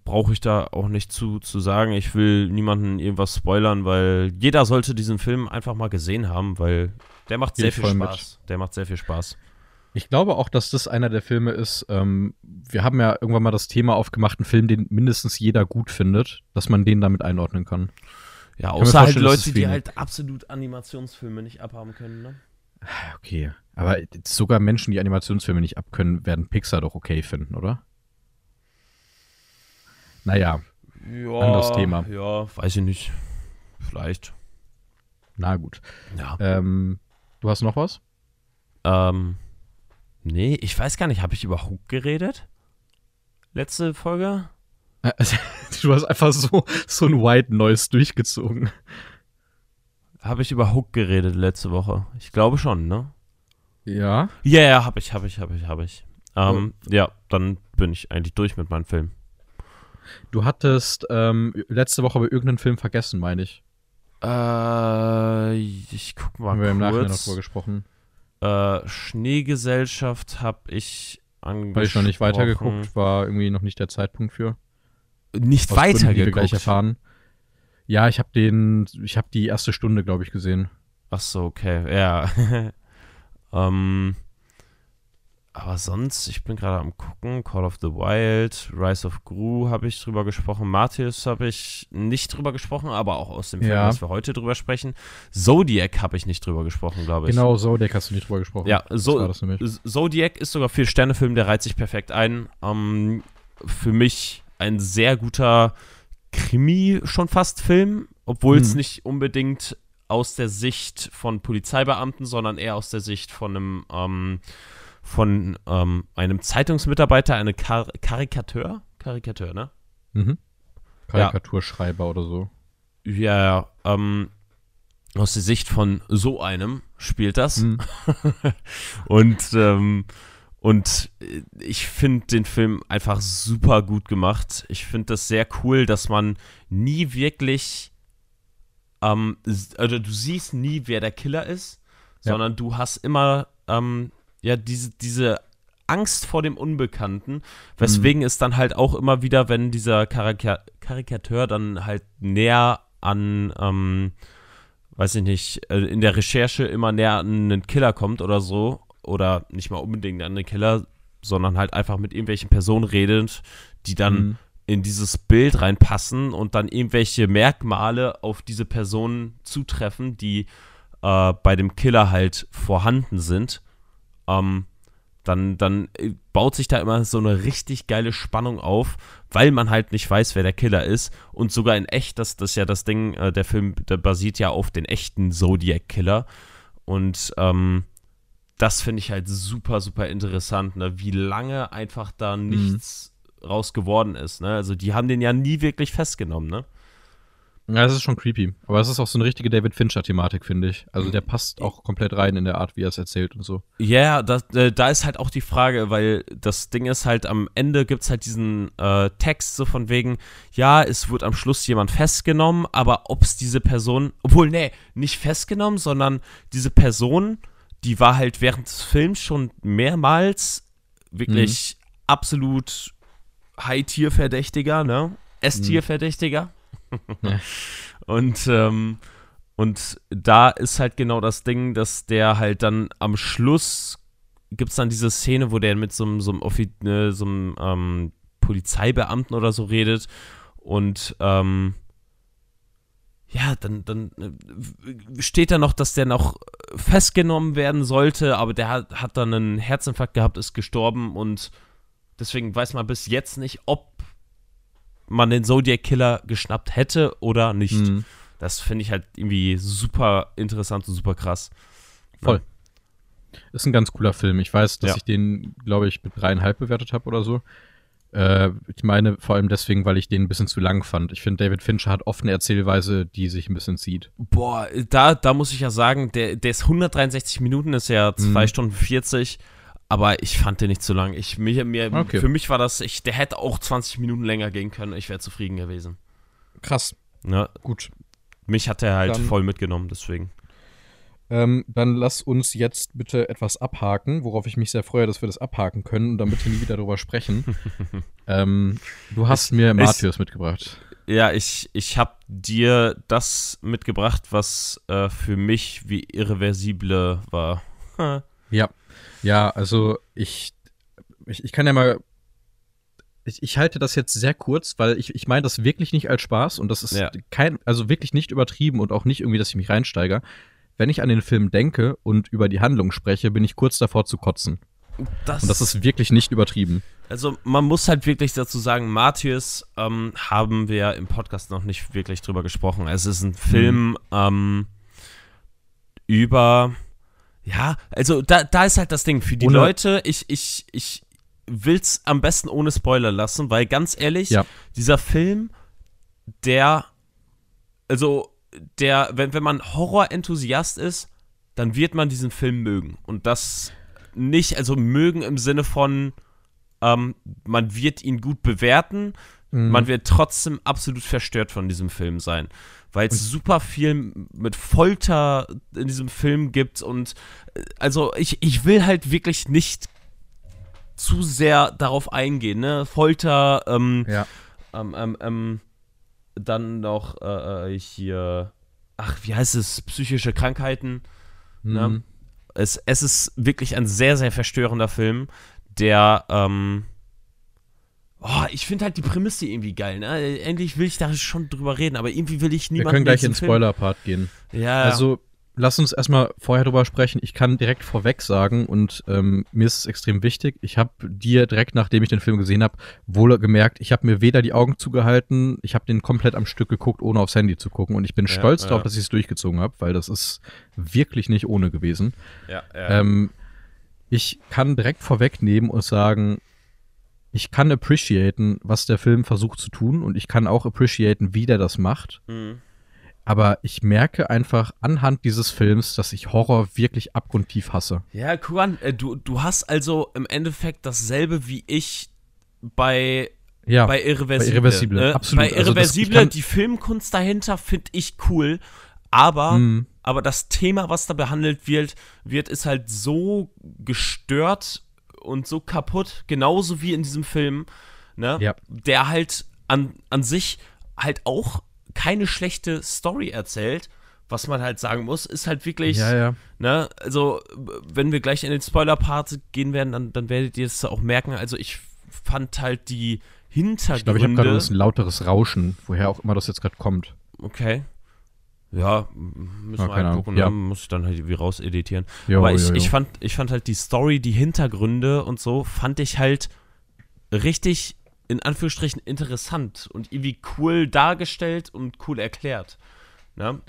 brauche ich da auch nicht zu, zu sagen. Ich will niemanden irgendwas spoilern, weil jeder sollte diesen Film einfach mal gesehen haben, weil der macht sehr viel Spaß. Mit. Der macht sehr viel Spaß. Ich glaube auch, dass das einer der Filme ist. Ähm, wir haben ja irgendwann mal das Thema aufgemacht, einen Film, den mindestens jeder gut findet, dass man den damit einordnen kann. Ja, außer halt Leute, die halt absolut Animationsfilme nicht abhaben können, ne? Okay, aber sogar Menschen, die Animationsfilme nicht abkönnen, werden Pixar doch okay finden, oder? Naja, ja, anderes Thema. Ja, weiß ich nicht. Vielleicht. Na gut. Ja. Ähm, du hast noch was? Ähm, nee, ich weiß gar nicht. Habe ich über Hook geredet? Letzte Folge? [laughs] Du hast einfach so, so ein White Noise durchgezogen. Habe ich über Hook geredet letzte Woche? Ich glaube schon, ne? Ja. Ja, ja, habe ich, habe ich, habe ich, habe ich. Ähm, oh. Ja, dann bin ich eigentlich durch mit meinem Film. Du hattest ähm, letzte Woche bei irgendeinen Film vergessen, meine ich. Äh, ich guck mal Haben wir im Nachhinein noch drüber gesprochen. Äh, Schneegesellschaft habe ich angesprochen. Habe ich noch nicht weitergeguckt, war irgendwie noch nicht der Zeitpunkt für. Nicht weitergeguckt? Die wir gleich erfahren. Ja, ich habe den, ich habe die erste Stunde, glaube ich, gesehen. Ach so, okay, ja. [laughs] ähm, aber sonst, ich bin gerade am gucken, Call of the Wild, Rise of Gru habe ich drüber gesprochen, Martius habe ich nicht drüber gesprochen, aber auch aus dem Film, ja. was wir heute drüber sprechen. Zodiac habe ich nicht drüber gesprochen, glaube ich. Genau, Zodiac hast du nicht drüber gesprochen. Ja, so, Zodiac ist sogar vier Sterne-Film, der reiht sich perfekt ein. Ähm, für mich ein sehr guter Krimi schon fast Film, obwohl es mhm. nicht unbedingt aus der Sicht von Polizeibeamten, sondern eher aus der Sicht von einem ähm, von ähm, einem Zeitungsmitarbeiter, einem Kar Karikateur, Karikateur, ne? Mhm. Karikaturschreiber ja. oder so. Ja, ähm, aus der Sicht von so einem spielt das. Mhm. [laughs] Und ähm, und ich finde den Film einfach super gut gemacht. Ich finde das sehr cool, dass man nie wirklich, ähm, also du siehst nie, wer der Killer ist, ja. sondern du hast immer, ähm, ja, diese, diese Angst vor dem Unbekannten, weswegen mhm. es dann halt auch immer wieder, wenn dieser Karika Karikateur dann halt näher an, ähm, weiß ich nicht, äh, in der Recherche immer näher an einen Killer kommt oder so, oder nicht mal unbedingt an den Killer, sondern halt einfach mit irgendwelchen Personen redet, die dann mhm. in dieses Bild reinpassen und dann irgendwelche Merkmale auf diese Personen zutreffen, die äh, bei dem Killer halt vorhanden sind. Ähm, dann, dann äh, baut sich da immer so eine richtig geile Spannung auf, weil man halt nicht weiß, wer der Killer ist. Und sogar in echt, das, das ist ja das Ding, äh, der Film der basiert ja auf den echten Zodiac-Killer. Und ähm, das finde ich halt super, super interessant, ne? wie lange einfach da mhm. nichts mhm. raus geworden ist. Ne? Also die haben den ja nie wirklich festgenommen, ne? Ja, das ist schon creepy. Aber es ist auch so eine richtige David Fincher-Thematik, finde ich. Also der passt auch komplett rein in der Art, wie er es erzählt und so. Ja, yeah, äh, da ist halt auch die Frage, weil das Ding ist halt, am Ende gibt es halt diesen äh, Text so von wegen, ja, es wird am Schluss jemand festgenommen, aber ob es diese Person, obwohl, nee, nicht festgenommen, sondern diese Person die war halt während des Films schon mehrmals wirklich mhm. absolut High-Tier-Verdächtiger, ne? S-Tier-Verdächtiger. [laughs] Und, ähm, und da ist halt genau das Ding, dass der halt dann am Schluss gibt es dann diese Szene, wo der mit so einem, so einem, ne, so ähm, Polizeibeamten oder so redet und ähm, ja, dann, dann äh, steht da noch, dass der noch festgenommen werden sollte, aber der hat, hat dann einen Herzinfarkt gehabt, ist gestorben und deswegen weiß man bis jetzt nicht, ob man den Zodiac Killer geschnappt hätte oder nicht. Mhm. Das finde ich halt irgendwie super interessant und super krass. Voll. Ja. Ist ein ganz cooler Film. Ich weiß, dass ja. ich den, glaube ich, mit dreieinhalb bewertet habe oder so. Äh, ich meine vor allem deswegen, weil ich den ein bisschen zu lang fand. Ich finde, David Fincher hat oft eine Erzählweise, die sich ein bisschen zieht. Boah, da, da muss ich ja sagen, der, der ist 163 Minuten, ist ja 2 mhm. Stunden 40 aber ich fand den nicht zu lang. Ich, mir, mir, okay. Für mich war das, ich, der hätte auch 20 Minuten länger gehen können. Ich wäre zufrieden gewesen. Krass. Ja. Gut. Mich hat er halt dann, voll mitgenommen, deswegen. Ähm, dann lass uns jetzt bitte etwas abhaken, worauf ich mich sehr freue, dass wir das abhaken können und dann bitte nie wieder darüber sprechen. [laughs] ähm, du hast ich, mir Martyrs mitgebracht. Ja, ich, ich habe dir das mitgebracht, was äh, für mich wie irreversible war. [laughs] ja. Ja, also ich, ich, ich kann ja mal. Ich, ich halte das jetzt sehr kurz, weil ich, ich meine das wirklich nicht als Spaß und das ist ja. kein, also wirklich nicht übertrieben und auch nicht irgendwie, dass ich mich reinsteige. Wenn ich an den Film denke und über die Handlung spreche, bin ich kurz davor zu kotzen. Das, und das ist wirklich nicht übertrieben. Also man muss halt wirklich dazu sagen, Matthias ähm, haben wir im Podcast noch nicht wirklich drüber gesprochen. Es ist ein Film mhm. ähm, über ja, also da, da ist halt das Ding. Für die ohne Leute, ich, ich, ich will's am besten ohne Spoiler lassen, weil ganz ehrlich, ja. dieser Film, der, also, der, wenn, wenn man Horror-Enthusiast ist, dann wird man diesen Film mögen. Und das nicht, also mögen im Sinne von, ähm, man wird ihn gut bewerten, mhm. man wird trotzdem absolut verstört von diesem Film sein weil es super viel mit Folter in diesem Film gibt und äh, also ich, ich will halt wirklich nicht zu sehr darauf eingehen, ne? Folter, ähm, ja. ähm, ähm, ähm dann noch äh, äh, hier, ach, wie heißt es, psychische Krankheiten, ne? mhm. ne? Es, es ist wirklich ein sehr, sehr verstörender Film, der, ähm, Oh, ich finde halt die Prämisse irgendwie geil, ne? Endlich will ich da schon drüber reden, aber irgendwie will ich niemanden. Wir können gleich in den Spoiler-Part gehen. Ja. Also, lass uns erstmal vorher drüber sprechen. Ich kann direkt vorweg sagen, und ähm, mir ist es extrem wichtig, ich habe dir direkt, nachdem ich den Film gesehen habe, wohl gemerkt, ich habe mir weder die Augen zugehalten, ich habe den komplett am Stück geguckt, ohne aufs Handy zu gucken. Und ich bin ja, stolz ja. darauf, dass ich es durchgezogen habe, weil das ist wirklich nicht ohne gewesen. Ja, ja. Ähm, ich kann direkt vorwegnehmen und sagen, ich kann appreciaten, was der Film versucht zu tun und ich kann auch appreciaten, wie der das macht. Mhm. Aber ich merke einfach anhand dieses Films, dass ich Horror wirklich abgrundtief hasse. Ja, Kuran, äh, du, du hast also im Endeffekt dasselbe wie ich bei, ja, bei Irreversible. Bei Irreversible, äh, absolut. Bei Irreversible, also das, die Filmkunst dahinter finde ich cool, aber, mm. aber das Thema, was da behandelt wird, wird ist halt so gestört und so kaputt, genauso wie in diesem Film, ne? Ja. Der halt an, an sich halt auch keine schlechte Story erzählt. Was man halt sagen muss, ist halt wirklich, ja, ja. ne, also wenn wir gleich in den Spoiler-Part gehen werden, dann, dann werdet ihr es auch merken. Also ich fand halt die Hintergründe. Ich glaube, ich habe gerade ein lauteres Rauschen, woher auch immer das jetzt gerade kommt. Okay. Ja, müssen ja, wir halt gucken, ja. muss ich dann halt irgendwie rauseditieren. Jo, Aber ich, jo, jo. ich, fand, ich fand halt die Story, die Hintergründe und so, fand ich halt richtig, in Anführungsstrichen, interessant und irgendwie cool dargestellt und cool erklärt. Ne?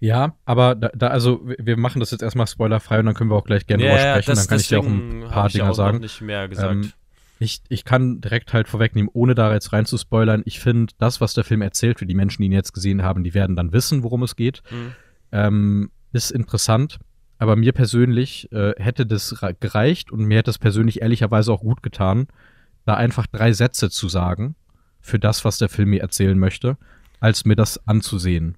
Ja, aber da, da, also wir machen das jetzt erstmal spoilerfrei und dann können wir auch gleich gerne ja, drüber sprechen. Das, dann kann ich dir auch ein paar Dinge sagen. Nicht mehr gesagt. Ähm, ich, ich kann direkt halt vorwegnehmen, ohne da jetzt rein zu spoilern, ich finde, das, was der Film erzählt, für die Menschen, die ihn jetzt gesehen haben, die werden dann wissen, worum es geht. Mhm. Ähm, ist interessant, aber mir persönlich äh, hätte das gereicht und mir hätte es persönlich ehrlicherweise auch gut getan, da einfach drei Sätze zu sagen für das, was der Film mir erzählen möchte, als mir das anzusehen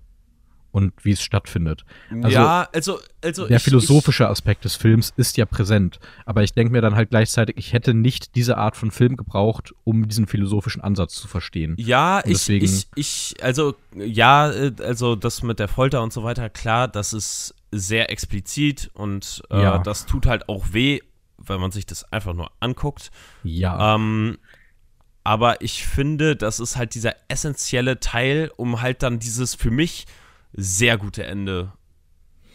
und wie es stattfindet. Also, ja, also, also der ich, philosophische ich, Aspekt des Films ist ja präsent, aber ich denke mir dann halt gleichzeitig, ich hätte nicht diese Art von Film gebraucht, um diesen philosophischen Ansatz zu verstehen. Ja, ich, ich, ich, also ja, äh, also das mit der Folter und so weiter, klar, das ist sehr explizit und äh, ja. das tut halt auch weh, wenn man sich das einfach nur anguckt. Ja. Ähm, aber ich finde, das ist halt dieser essentielle Teil, um halt dann dieses für mich sehr gute Ende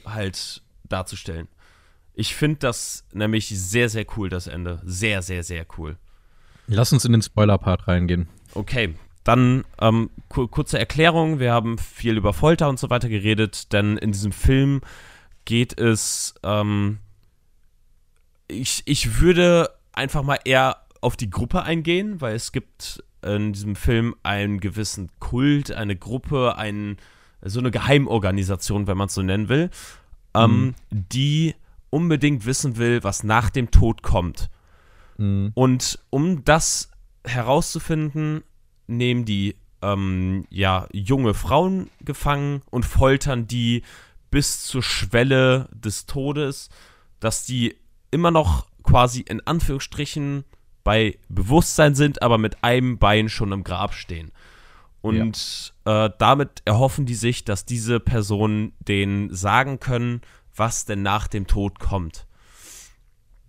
halt darzustellen. Ich finde das nämlich sehr, sehr cool, das Ende. Sehr, sehr, sehr cool. Lass uns in den Spoiler-Part reingehen. Okay, dann ähm, kurze Erklärung. Wir haben viel über Folter und so weiter geredet, denn in diesem Film geht es, ähm, ich, ich würde einfach mal eher auf die Gruppe eingehen, weil es gibt in diesem Film einen gewissen Kult, eine Gruppe, ein, so eine Geheimorganisation, wenn man es so nennen will, ähm, mhm. die unbedingt wissen will, was nach dem Tod kommt. Mhm. Und um das herauszufinden, nehmen die ähm, ja, junge Frauen gefangen und foltern die bis zur Schwelle des Todes, dass die immer noch quasi in Anführungsstrichen bei Bewusstsein sind, aber mit einem Bein schon im Grab stehen. Und ja. äh, damit erhoffen die sich, dass diese Personen denen sagen können, was denn nach dem Tod kommt.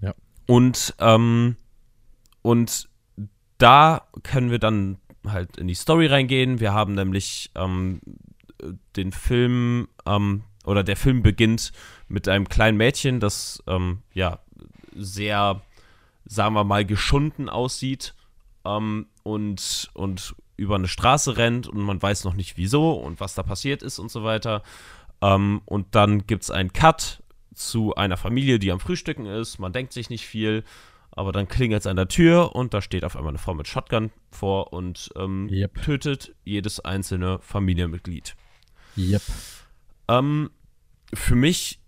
Ja. Und, ähm, und da können wir dann halt in die Story reingehen. Wir haben nämlich ähm, den Film, ähm, oder der Film beginnt mit einem kleinen Mädchen, das ähm, ja sehr, sagen wir mal, geschunden aussieht ähm, und, und über eine Straße rennt und man weiß noch nicht wieso und was da passiert ist und so weiter. Ähm, und dann gibt es einen Cut zu einer Familie, die am Frühstücken ist. Man denkt sich nicht viel, aber dann klingelt es an der Tür und da steht auf einmal eine Frau mit Shotgun vor und ähm, yep. tötet jedes einzelne Familienmitglied. Yep. Ähm, für mich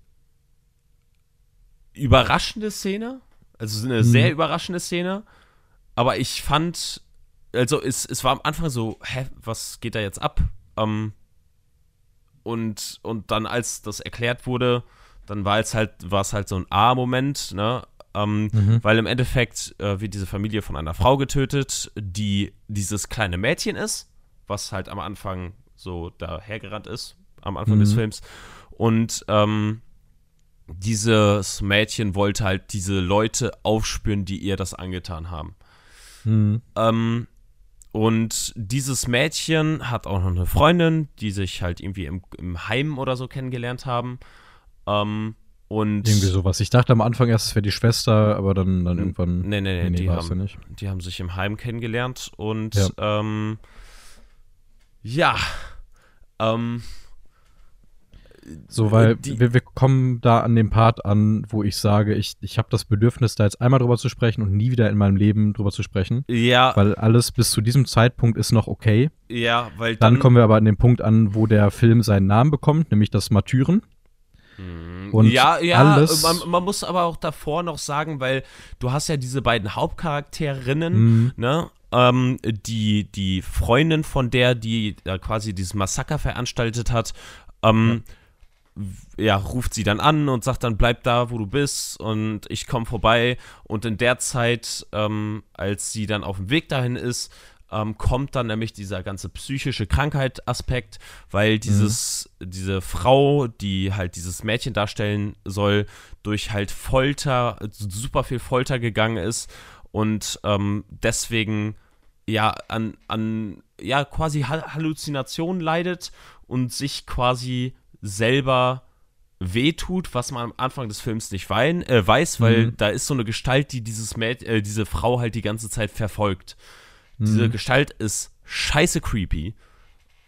überraschende Szene, also eine mhm. sehr überraschende Szene, aber ich fand, also es, es war am Anfang so, hä, was geht da jetzt ab? Ähm, und, und dann, als das erklärt wurde, dann war es halt, war es halt so ein A-Moment, ne? Ähm, mhm. Weil im Endeffekt äh, wird diese Familie von einer Frau getötet, die dieses kleine Mädchen ist, was halt am Anfang so dahergerannt ist, am Anfang mhm. des Films. Und ähm, dieses Mädchen wollte halt diese Leute aufspüren, die ihr das angetan haben. Mhm. Ähm, und dieses Mädchen hat auch noch eine Freundin, die sich halt irgendwie im, im Heim oder so kennengelernt haben. Ähm, und Irgendwie sowas. Ich dachte am Anfang erst, es wäre die Schwester, aber dann, dann irgendwann. Nee, nee, nee, nee die, haben, nicht. die haben sich im Heim kennengelernt und ja, ähm, ja ähm, so, weil die, wir, wir, kommen da an dem Part an, wo ich sage, ich, ich habe das Bedürfnis, da jetzt einmal drüber zu sprechen und nie wieder in meinem Leben drüber zu sprechen. Ja. Weil alles bis zu diesem Zeitpunkt ist noch okay. Ja, weil dann. Dann kommen wir aber an den Punkt an, wo der Film seinen Namen bekommt, nämlich das Martyren. Mhm. Und ja, ja, alles man, man, muss aber auch davor noch sagen, weil du hast ja diese beiden Hauptcharakterinnen, mhm. ne? Ähm, die, die Freundin von der, die äh, quasi dieses Massaker veranstaltet hat, ähm, ja. Ja. ruft sie dann an und sagt dann, bleib da, wo du bist und ich komme vorbei. Und in der Zeit, ähm, als sie dann auf dem Weg dahin ist, ähm, kommt dann nämlich dieser ganze psychische Krankheit-Aspekt, weil dieses, mhm. diese Frau, die halt dieses Mädchen darstellen soll, durch halt Folter, super viel Folter gegangen ist und ähm, deswegen ja an, an ja quasi Halluzinationen leidet und sich quasi selber wehtut, was man am Anfang des Films nicht wein, äh, weiß, weil mhm. da ist so eine Gestalt, die dieses Mäd äh, diese Frau halt die ganze Zeit verfolgt. Diese mhm. Gestalt ist scheiße creepy.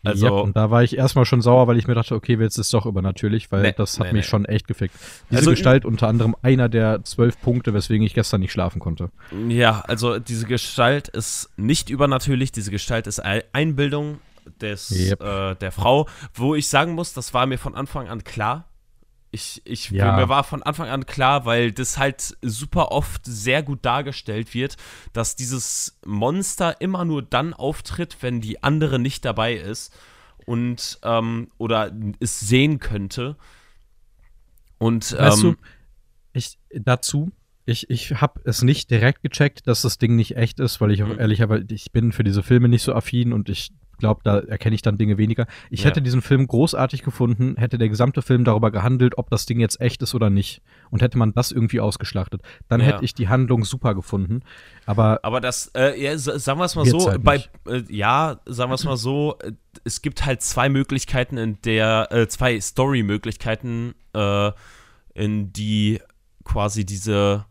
Also, ja, und da war ich erstmal schon sauer, weil ich mir dachte, okay, jetzt ist es doch übernatürlich, weil nee, das hat nee, mich nee. schon echt gefickt. Diese also, Gestalt unter anderem einer der zwölf Punkte, weswegen ich gestern nicht schlafen konnte. Ja, also diese Gestalt ist nicht übernatürlich, diese Gestalt ist Einbildung des, yep. äh, der Frau, wo ich sagen muss, das war mir von Anfang an klar. Ich, ich, ja. mir war von Anfang an klar, weil das halt super oft sehr gut dargestellt wird, dass dieses Monster immer nur dann auftritt, wenn die andere nicht dabei ist und ähm, oder es sehen könnte. Und weißt ähm, du, ich dazu, ich, ich habe es nicht direkt gecheckt, dass das Ding nicht echt ist, weil ich mhm. ehrlich aber ich bin für diese Filme nicht so affin und ich glaube, da erkenne ich dann Dinge weniger. Ich ja. hätte diesen Film großartig gefunden, hätte der gesamte Film darüber gehandelt, ob das Ding jetzt echt ist oder nicht. Und hätte man das irgendwie ausgeschlachtet. Dann ja. hätte ich die Handlung super gefunden. Aber, aber das, äh, ja, sagen wir es mal so, halt bei, äh, ja, sagen wir es mal so, äh, es gibt halt zwei Möglichkeiten, in der, äh, zwei Story-Möglichkeiten, äh, in die quasi diese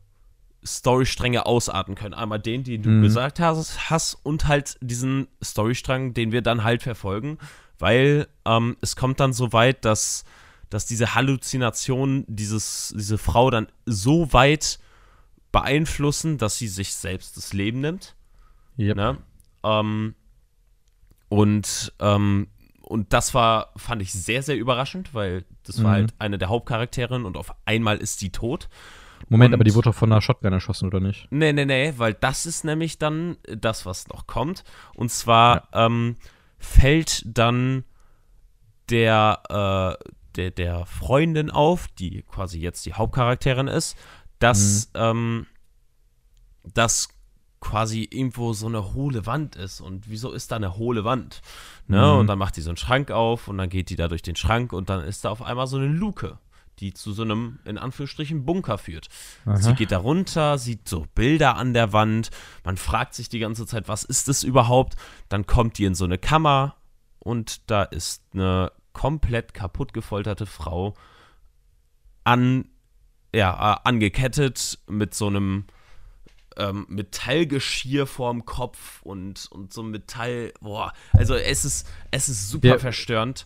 Storystränge ausarten können. Einmal den, den du mhm. gesagt hast, hast, und halt diesen Storystrang, den wir dann halt verfolgen, weil ähm, es kommt dann so weit, dass, dass diese Halluzination dieses, diese Frau dann so weit beeinflussen, dass sie sich selbst das Leben nimmt. Yep. Ne? Ähm, und, ähm, und das war, fand ich sehr, sehr überraschend, weil das war Mhm. halt eine der Hauptcharakterinnen und auf einmal ist sie tot. Moment, Und- aber die wurde doch von einer Shotgun erschossen, oder nicht? Nee, nee, nee, weil das ist nämlich dann das, was noch kommt. Und zwar ähm, fällt dann der, äh, der, der Freundin auf, die quasi jetzt die Hauptcharakterin ist, dass, ähm, dass quasi irgendwo so eine hohle Wand ist. Und wieso ist da eine hohle Wand? Ne? Mhm. Und dann macht die so einen Schrank auf und dann geht die da durch den Schrank und dann ist da auf einmal so eine Luke, die zu so einem, in Anführungsstrichen, Bunker führt. Sie geht da runter, sieht so Bilder an der Wand. Man fragt sich die ganze Zeit, was ist das überhaupt? Dann kommt die in so eine Kammer und da ist eine komplett kaputt gefolterte Frau an, ja, äh, angekettet mit so einem ähm, Metallgeschirr vorm Kopf und, und so Metall. Boah, also es ist, es ist super Wir- verstörend.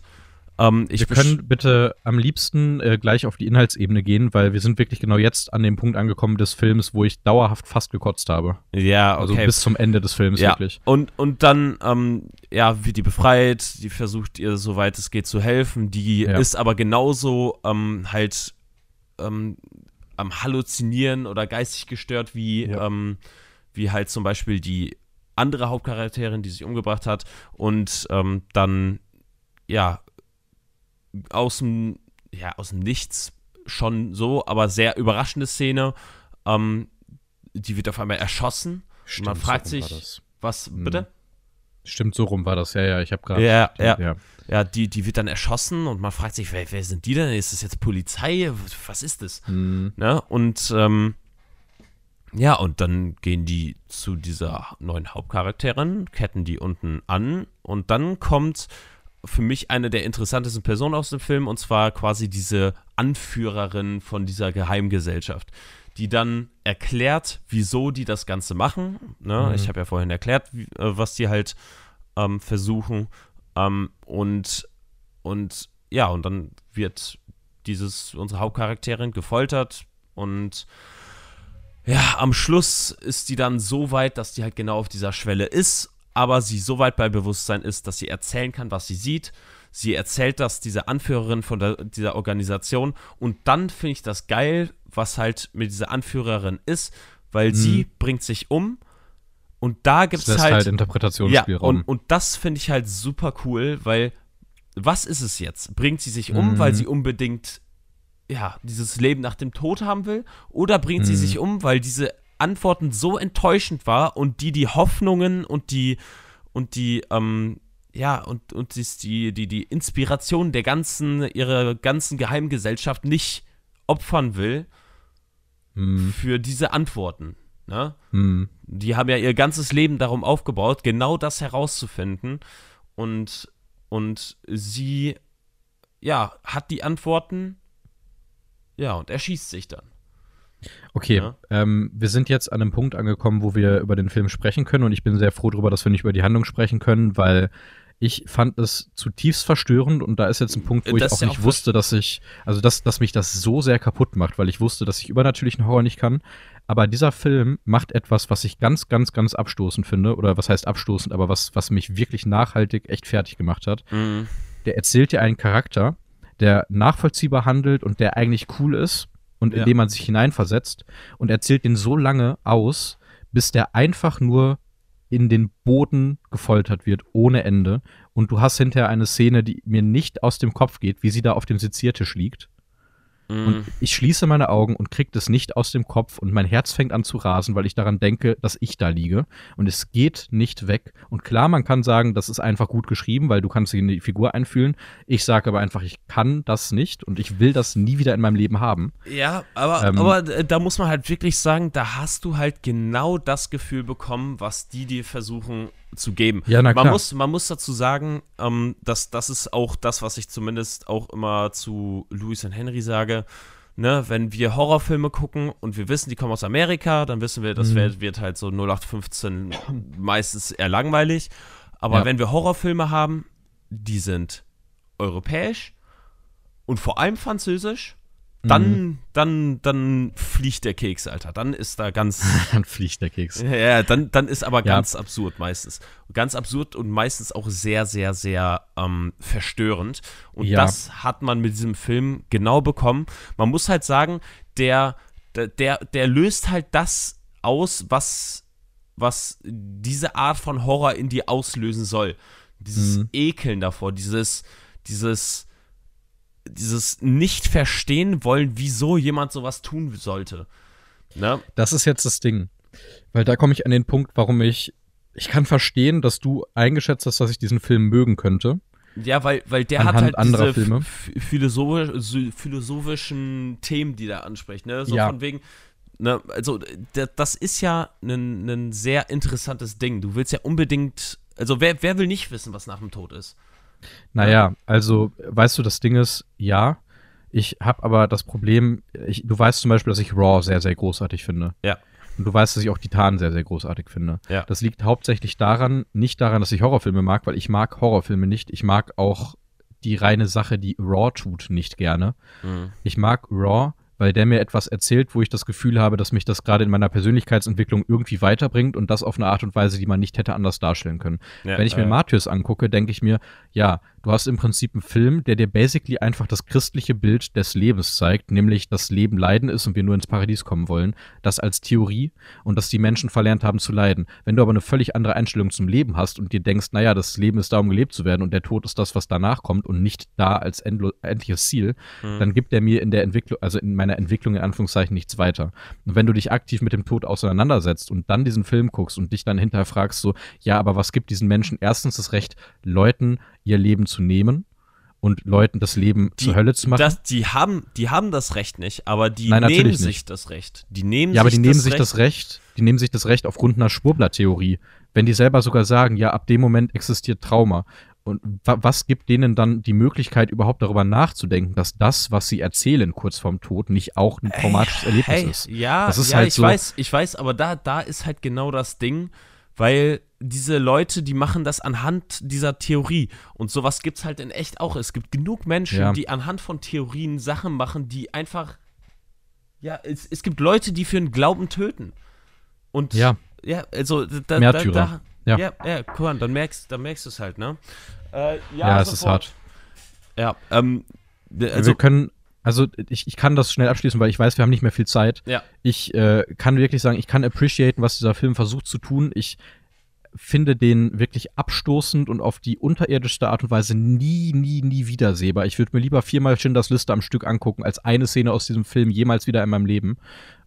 Ähm, wir können bitte am liebsten äh, gleich auf die Inhaltsebene gehen, weil wir sind wirklich genau jetzt an dem Punkt angekommen des Films, wo ich dauerhaft fast gekotzt habe. ja, Also okay. bis zum Ende des Films ja. wirklich. Und, und dann, ähm, ja, wird die befreit, die versucht ihr, soweit es geht, zu helfen. Die Ja. ist aber genauso ähm, halt ähm, am Halluzinieren oder geistig gestört, wie, Ja. ähm, wie halt zum Beispiel die andere Hauptcharakterin, die sich umgebracht hat. Und ähm, dann, ja, aus dem, ja, aus dem Nichts schon so, aber sehr überraschende Szene. Ähm, die wird auf einmal erschossen. Man fragt so sich-. Was, Mhm. bitte? Stimmt, so rum war das. Ja, ja, ich habe gerade. Ja, ja. ja. Ja, die, die wird dann erschossen und man fragt sich, wer, wer sind die denn? Ist das jetzt Polizei? Was ist das? Hm. Ne? Und ähm, ja, und dann gehen die zu dieser neuen Hauptcharakterin, ketten die unten an und dann kommt für mich eine der interessantesten Personen aus dem Film und zwar quasi diese Anführerin von dieser Geheimgesellschaft, die dann erklärt, wieso die das Ganze machen. Ne? Mhm. Ich habe ja vorhin erklärt, wie, äh, was die halt ähm, versuchen ähm, und und ja, und dann wird dieses, unsere Hauptcharakterin gefoltert und ja, am Schluss ist die dann so weit, dass die halt genau auf dieser Schwelle ist, aber sie so weit bei Bewusstsein ist, dass sie erzählen kann, was sie sieht. Sie erzählt das dieser Anführerin von der, dieser Organisation und dann finde ich das geil, was halt mit dieser Anführerin ist, weil sie bringt sich um und da gibt es halt, halt, ja, Interpretationsspielraum. und, und das finde ich halt super cool, weil was ist es jetzt? Bringt sie sich um, Mhm. weil sie unbedingt ja, dieses Leben nach dem Tod haben will? Oder bringt sie Mhm. sich um, weil diese Antworten so enttäuschend war und die die Hoffnungen und die und die ähm, ja und und die die die Inspiration der ganzen ihrer ganzen Geheimgesellschaft nicht opfern will Hm, für diese Antworten, ne? hm. die haben ja ihr ganzes Leben darum aufgebaut, genau das herauszufinden. Und, und sie, ja, hat die Antworten, ja, und erschießt sich dann. Okay, Ja. ähm, wir sind jetzt an einem Punkt angekommen, wo wir über den Film sprechen können und ich bin sehr froh darüber, dass wir nicht über die Handlung sprechen können, weil ich fand es zutiefst verstörend und da ist jetzt ein Punkt, wo Das ich auch ja nicht auch wusste, dass ich, also dass, dass mich das so sehr kaputt macht, weil ich wusste, dass ich übernatürlichen Horror nicht kann. Aber dieser Film macht etwas, was ich ganz, ganz, ganz abstoßend finde, oder was heißt abstoßend, aber was, was mich wirklich nachhaltig echt fertig gemacht hat. Mhm. Der erzählt dir einen Charakter, der nachvollziehbar handelt und der eigentlich cool ist und in Ja. dem man sich hineinversetzt und erzählt den so lange aus, bis der einfach nur in den Boden gefoltert wird, ohne Ende. Und du hast hinterher eine Szene, die mir nicht aus dem Kopf geht, wie sie da auf dem Seziertisch liegt. Mhm. Und ich schließe meine Augen und krieg das nicht aus dem Kopf und mein Herz fängt an zu rasen, weil ich daran denke, dass ich da liege. Und es geht nicht weg. Und klar, man kann sagen, das ist einfach gut geschrieben, weil du kannst dich in die Figur einfühlen. Ich sage aber einfach, ich kann das nicht und ich will das nie wieder in meinem Leben haben. Ja, aber, Ähm, aber äh, da muss man halt wirklich sagen, da hast du halt genau das Gefühl bekommen, was die dir versuchen zu geben. Ja, na man, klar. muss, man muss dazu sagen, ähm, dass das ist auch das, was ich zumindest auch immer zu Louis und Henry sage. Ne, wenn wir Horrorfilme gucken und wir wissen, die kommen aus Amerika, dann wissen wir, das Mhm. wird, wird halt so 0815 meistens eher langweilig. Aber Ja. wenn wir Horrorfilme haben, die sind europäisch und vor allem französisch dann, mhm. dann, dann fliegt der Keks, Alter. Dann ist da ganz. [laughs] dann fliegt der Keks. Ja, dann, dann ist aber ganz ja. absurd meistens. Ganz absurd und meistens auch sehr, sehr, sehr ähm, verstörend. Und ja. das hat man mit diesem Film genau bekommen. Man muss halt sagen, der, der, der löst halt das aus, was, was diese Art von Horror in dir auslösen soll. Dieses mhm. Ekeln davor, dieses, dieses dieses nicht verstehen wollen, wieso jemand sowas tun sollte. Ne? Das ist jetzt das Ding. Weil da komme ich an den Punkt, warum ich. Ich kann verstehen, dass du eingeschätzt hast, dass ich diesen Film mögen könnte. Ja, weil, weil der hat halt diese Filme. Philosophisch, philosophischen Themen, die der anspricht. Ne? So ja. von wegen, ne, also das ist ja ein, ein sehr interessantes Ding. Du willst ja unbedingt, also wer, wer will nicht wissen, was nach dem Tod ist? Naja, also, weißt du, das Ding ist, ja. Ich habe aber das Problem, ich, du weißt zum Beispiel, dass ich Raw sehr, sehr großartig finde. Ja. Und du weißt, dass ich auch Titan sehr, sehr großartig finde. Ja. Das liegt hauptsächlich daran, nicht daran, dass ich Horrorfilme mag, weil ich mag Horrorfilme nicht. Ich mag auch die reine Sache, die Raw tut, nicht gerne. Mhm. Ich mag Raw, weil der mir etwas erzählt, wo ich das Gefühl habe, dass mich das gerade in meiner Persönlichkeitsentwicklung irgendwie weiterbringt und das auf eine Art und Weise, die man nicht hätte anders darstellen können. Ja, Wenn ich mir äh, Martyrs angucke, denke ich mir, ja, Du hast im Prinzip einen Film, der dir basically einfach das christliche Bild des Lebens zeigt, nämlich dass Leben Leiden ist und wir nur ins Paradies kommen wollen. Das als Theorie und dass die Menschen verlernt haben zu leiden. Wenn du aber eine völlig andere Einstellung zum Leben hast und dir denkst, naja, das Leben ist da, um gelebt zu werden und der Tod ist das, was danach kommt und nicht da als endliches Ziel, mhm. dann gibt er mir in der Entwicklung, also in meiner Entwicklung in Anführungszeichen nichts weiter. Und wenn du dich aktiv mit dem Tod auseinandersetzt und dann diesen Film guckst und dich dann hinterfragst, so, ja, aber was gibt diesen Menschen erstens das Recht, Leuten ihr Leben zu nehmen und Leuten das Leben die, zur Hölle zu machen. Das, die, haben, die haben das Recht nicht, aber die Nein, nehmen sich nicht. das Recht. Die nehmen ja, aber die nehmen sich Recht. das Recht, die nehmen sich das Recht aufgrund einer Schwurbler-Theorie. Wenn die selber sogar sagen, ja, ab dem Moment existiert Trauma. Und wa was gibt denen dann die Möglichkeit, überhaupt darüber nachzudenken, dass das, was sie erzählen kurz vorm Tod, nicht auch ein traumatisches Erlebnis hey, ist? Ja, das ist ja, halt ich so weiß, ich weiß, aber da, da ist halt genau das Ding, weil diese Leute, die machen das anhand dieser Theorie. Und sowas gibt es halt in echt auch. Es gibt genug Menschen, ja. die anhand von Theorien Sachen machen, die einfach. Ja, es, es gibt Leute, die für einen Glauben töten. Und ja, ja also da, Märtyrer. Da, da, ja. ja, ja, guck mal, dann merkst, dann merkst du es halt, ne? Äh, ja, ja es ist hart. Ja, ähm, also, wir können, also ich, ich kann das schnell abschließen, weil ich weiß, wir haben nicht mehr viel Zeit. Ja. Ich äh, kann wirklich sagen, ich kann appreciaten, was dieser Film versucht zu tun. Ich finde den wirklich abstoßend und auf die unterirdischste Art und Weise nie, nie, nie wiedersehbar. Ich würde mir lieber viermal Schindlers Liste am Stück angucken, als eine Szene aus diesem Film jemals wieder in meinem Leben.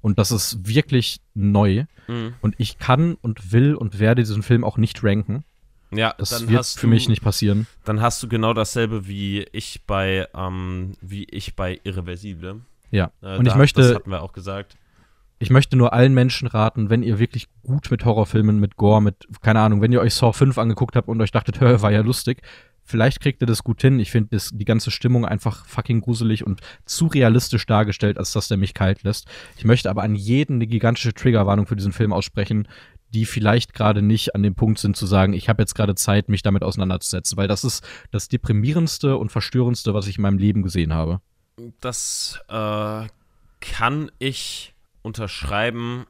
Und das ist wirklich neu. Mhm. Und ich kann und will und werde diesen Film auch nicht ranken. Ja, das wird für du, mich nicht passieren. Dann hast du genau dasselbe wie ich bei, ähm, wie ich bei Irreversible. Ja. Äh, und ich möchte. Das hatten wir auch gesagt. Ich möchte nur allen Menschen raten, wenn ihr wirklich gut mit Horrorfilmen, mit Gore, mit, keine Ahnung, wenn ihr euch Saw 5 angeguckt habt und euch dachtet, [laughs] hör, war ja lustig, vielleicht kriegt ihr das gut hin. Ich finde die ganze Stimmung einfach fucking gruselig und zu realistisch dargestellt, als dass der mich kalt lässt. Ich möchte aber an jeden eine gigantische Triggerwarnung für diesen Film aussprechen, die vielleicht gerade nicht an dem Punkt sind zu sagen, ich habe jetzt gerade Zeit, mich damit auseinanderzusetzen, weil das ist das deprimierendste und verstörendste, was ich in meinem Leben gesehen habe. Das äh, kann ich unterschreiben,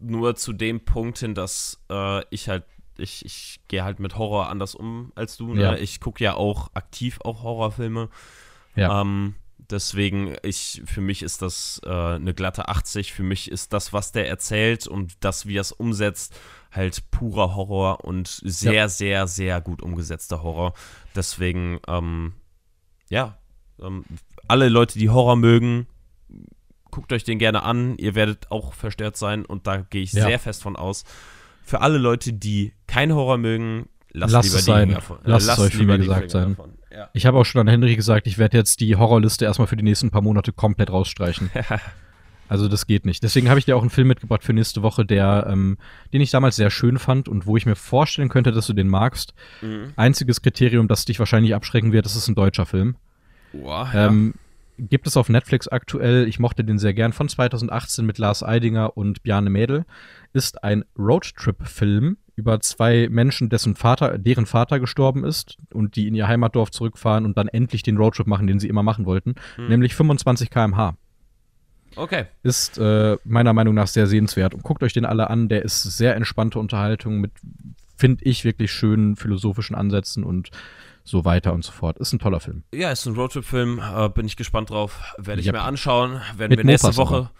nur zu dem Punkt hin, dass äh, ich halt, ich, ich gehe halt mit Horror anders um als du. Ne? Ja. Ich gucke ja auch aktiv auch Horrorfilme. Ja. Ähm, deswegen, ich, für mich ist das äh, eine glatte 80. Für mich ist das, was der erzählt und das, wie er es umsetzt, halt purer Horror und sehr, ja. sehr, sehr gut umgesetzter Horror. Deswegen, ähm, ja, ähm, alle Leute, die Horror mögen, guckt euch den gerne an. Ihr werdet auch verstört sein und da gehe ich ja. sehr fest von aus. Für alle Leute, die kein Horror mögen, lasst, lasst lieber es sein. davon. Äh, lasst, lasst es euch lieber gesagt sein. Ja. Ich habe auch schon an Henry gesagt, ich werde jetzt die Horrorliste erstmal für die nächsten paar Monate komplett rausstreichen. [laughs] also das geht nicht. Deswegen habe ich dir auch einen Film mitgebracht für nächste Woche, der, ähm, den ich damals sehr schön fand und wo ich mir vorstellen könnte, dass du den magst. Mhm. Einziges Kriterium, das dich wahrscheinlich abschrecken wird, das ist ein deutscher Film. Boah, ja. ähm, gibt es auf Netflix aktuell. Ich mochte den sehr gern von 2018 mit Lars Eidinger und Bjarne Mädel. Ist ein Roadtrip-Film über zwei Menschen, dessen Vater, deren Vater gestorben ist und die in ihr Heimatdorf zurückfahren und dann endlich den Roadtrip machen, den sie immer machen wollten, hm. nämlich 25 km/h. Okay. Ist äh, meiner Meinung nach sehr sehenswert. Und guckt euch den alle an. Der ist sehr entspannte Unterhaltung mit, finde ich, wirklich schönen philosophischen Ansätzen und so weiter und so fort. Ist ein toller Film. Ja, ist ein Roadtrip-Film. Äh, bin ich gespannt drauf. Werde ich yep. mir anschauen. Werden mit wir nächste Mopas Woche.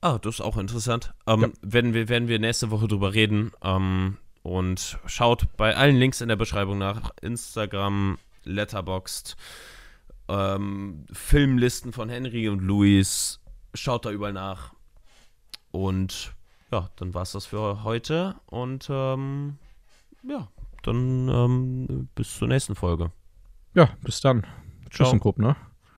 Ah, das ist auch interessant. Ähm, ja. werden, wir, werden wir nächste Woche drüber reden. Ähm, und schaut bei allen Links in der Beschreibung nach. Instagram, Letterboxd, ähm, Filmlisten von Henry und Louis, Schaut da überall nach. Und ja, dann war es das für heute. Und ähm, ja, dann ähm, bis zur nächsten Folge. Ja, bis dann. Tschüss, Grupp, ne?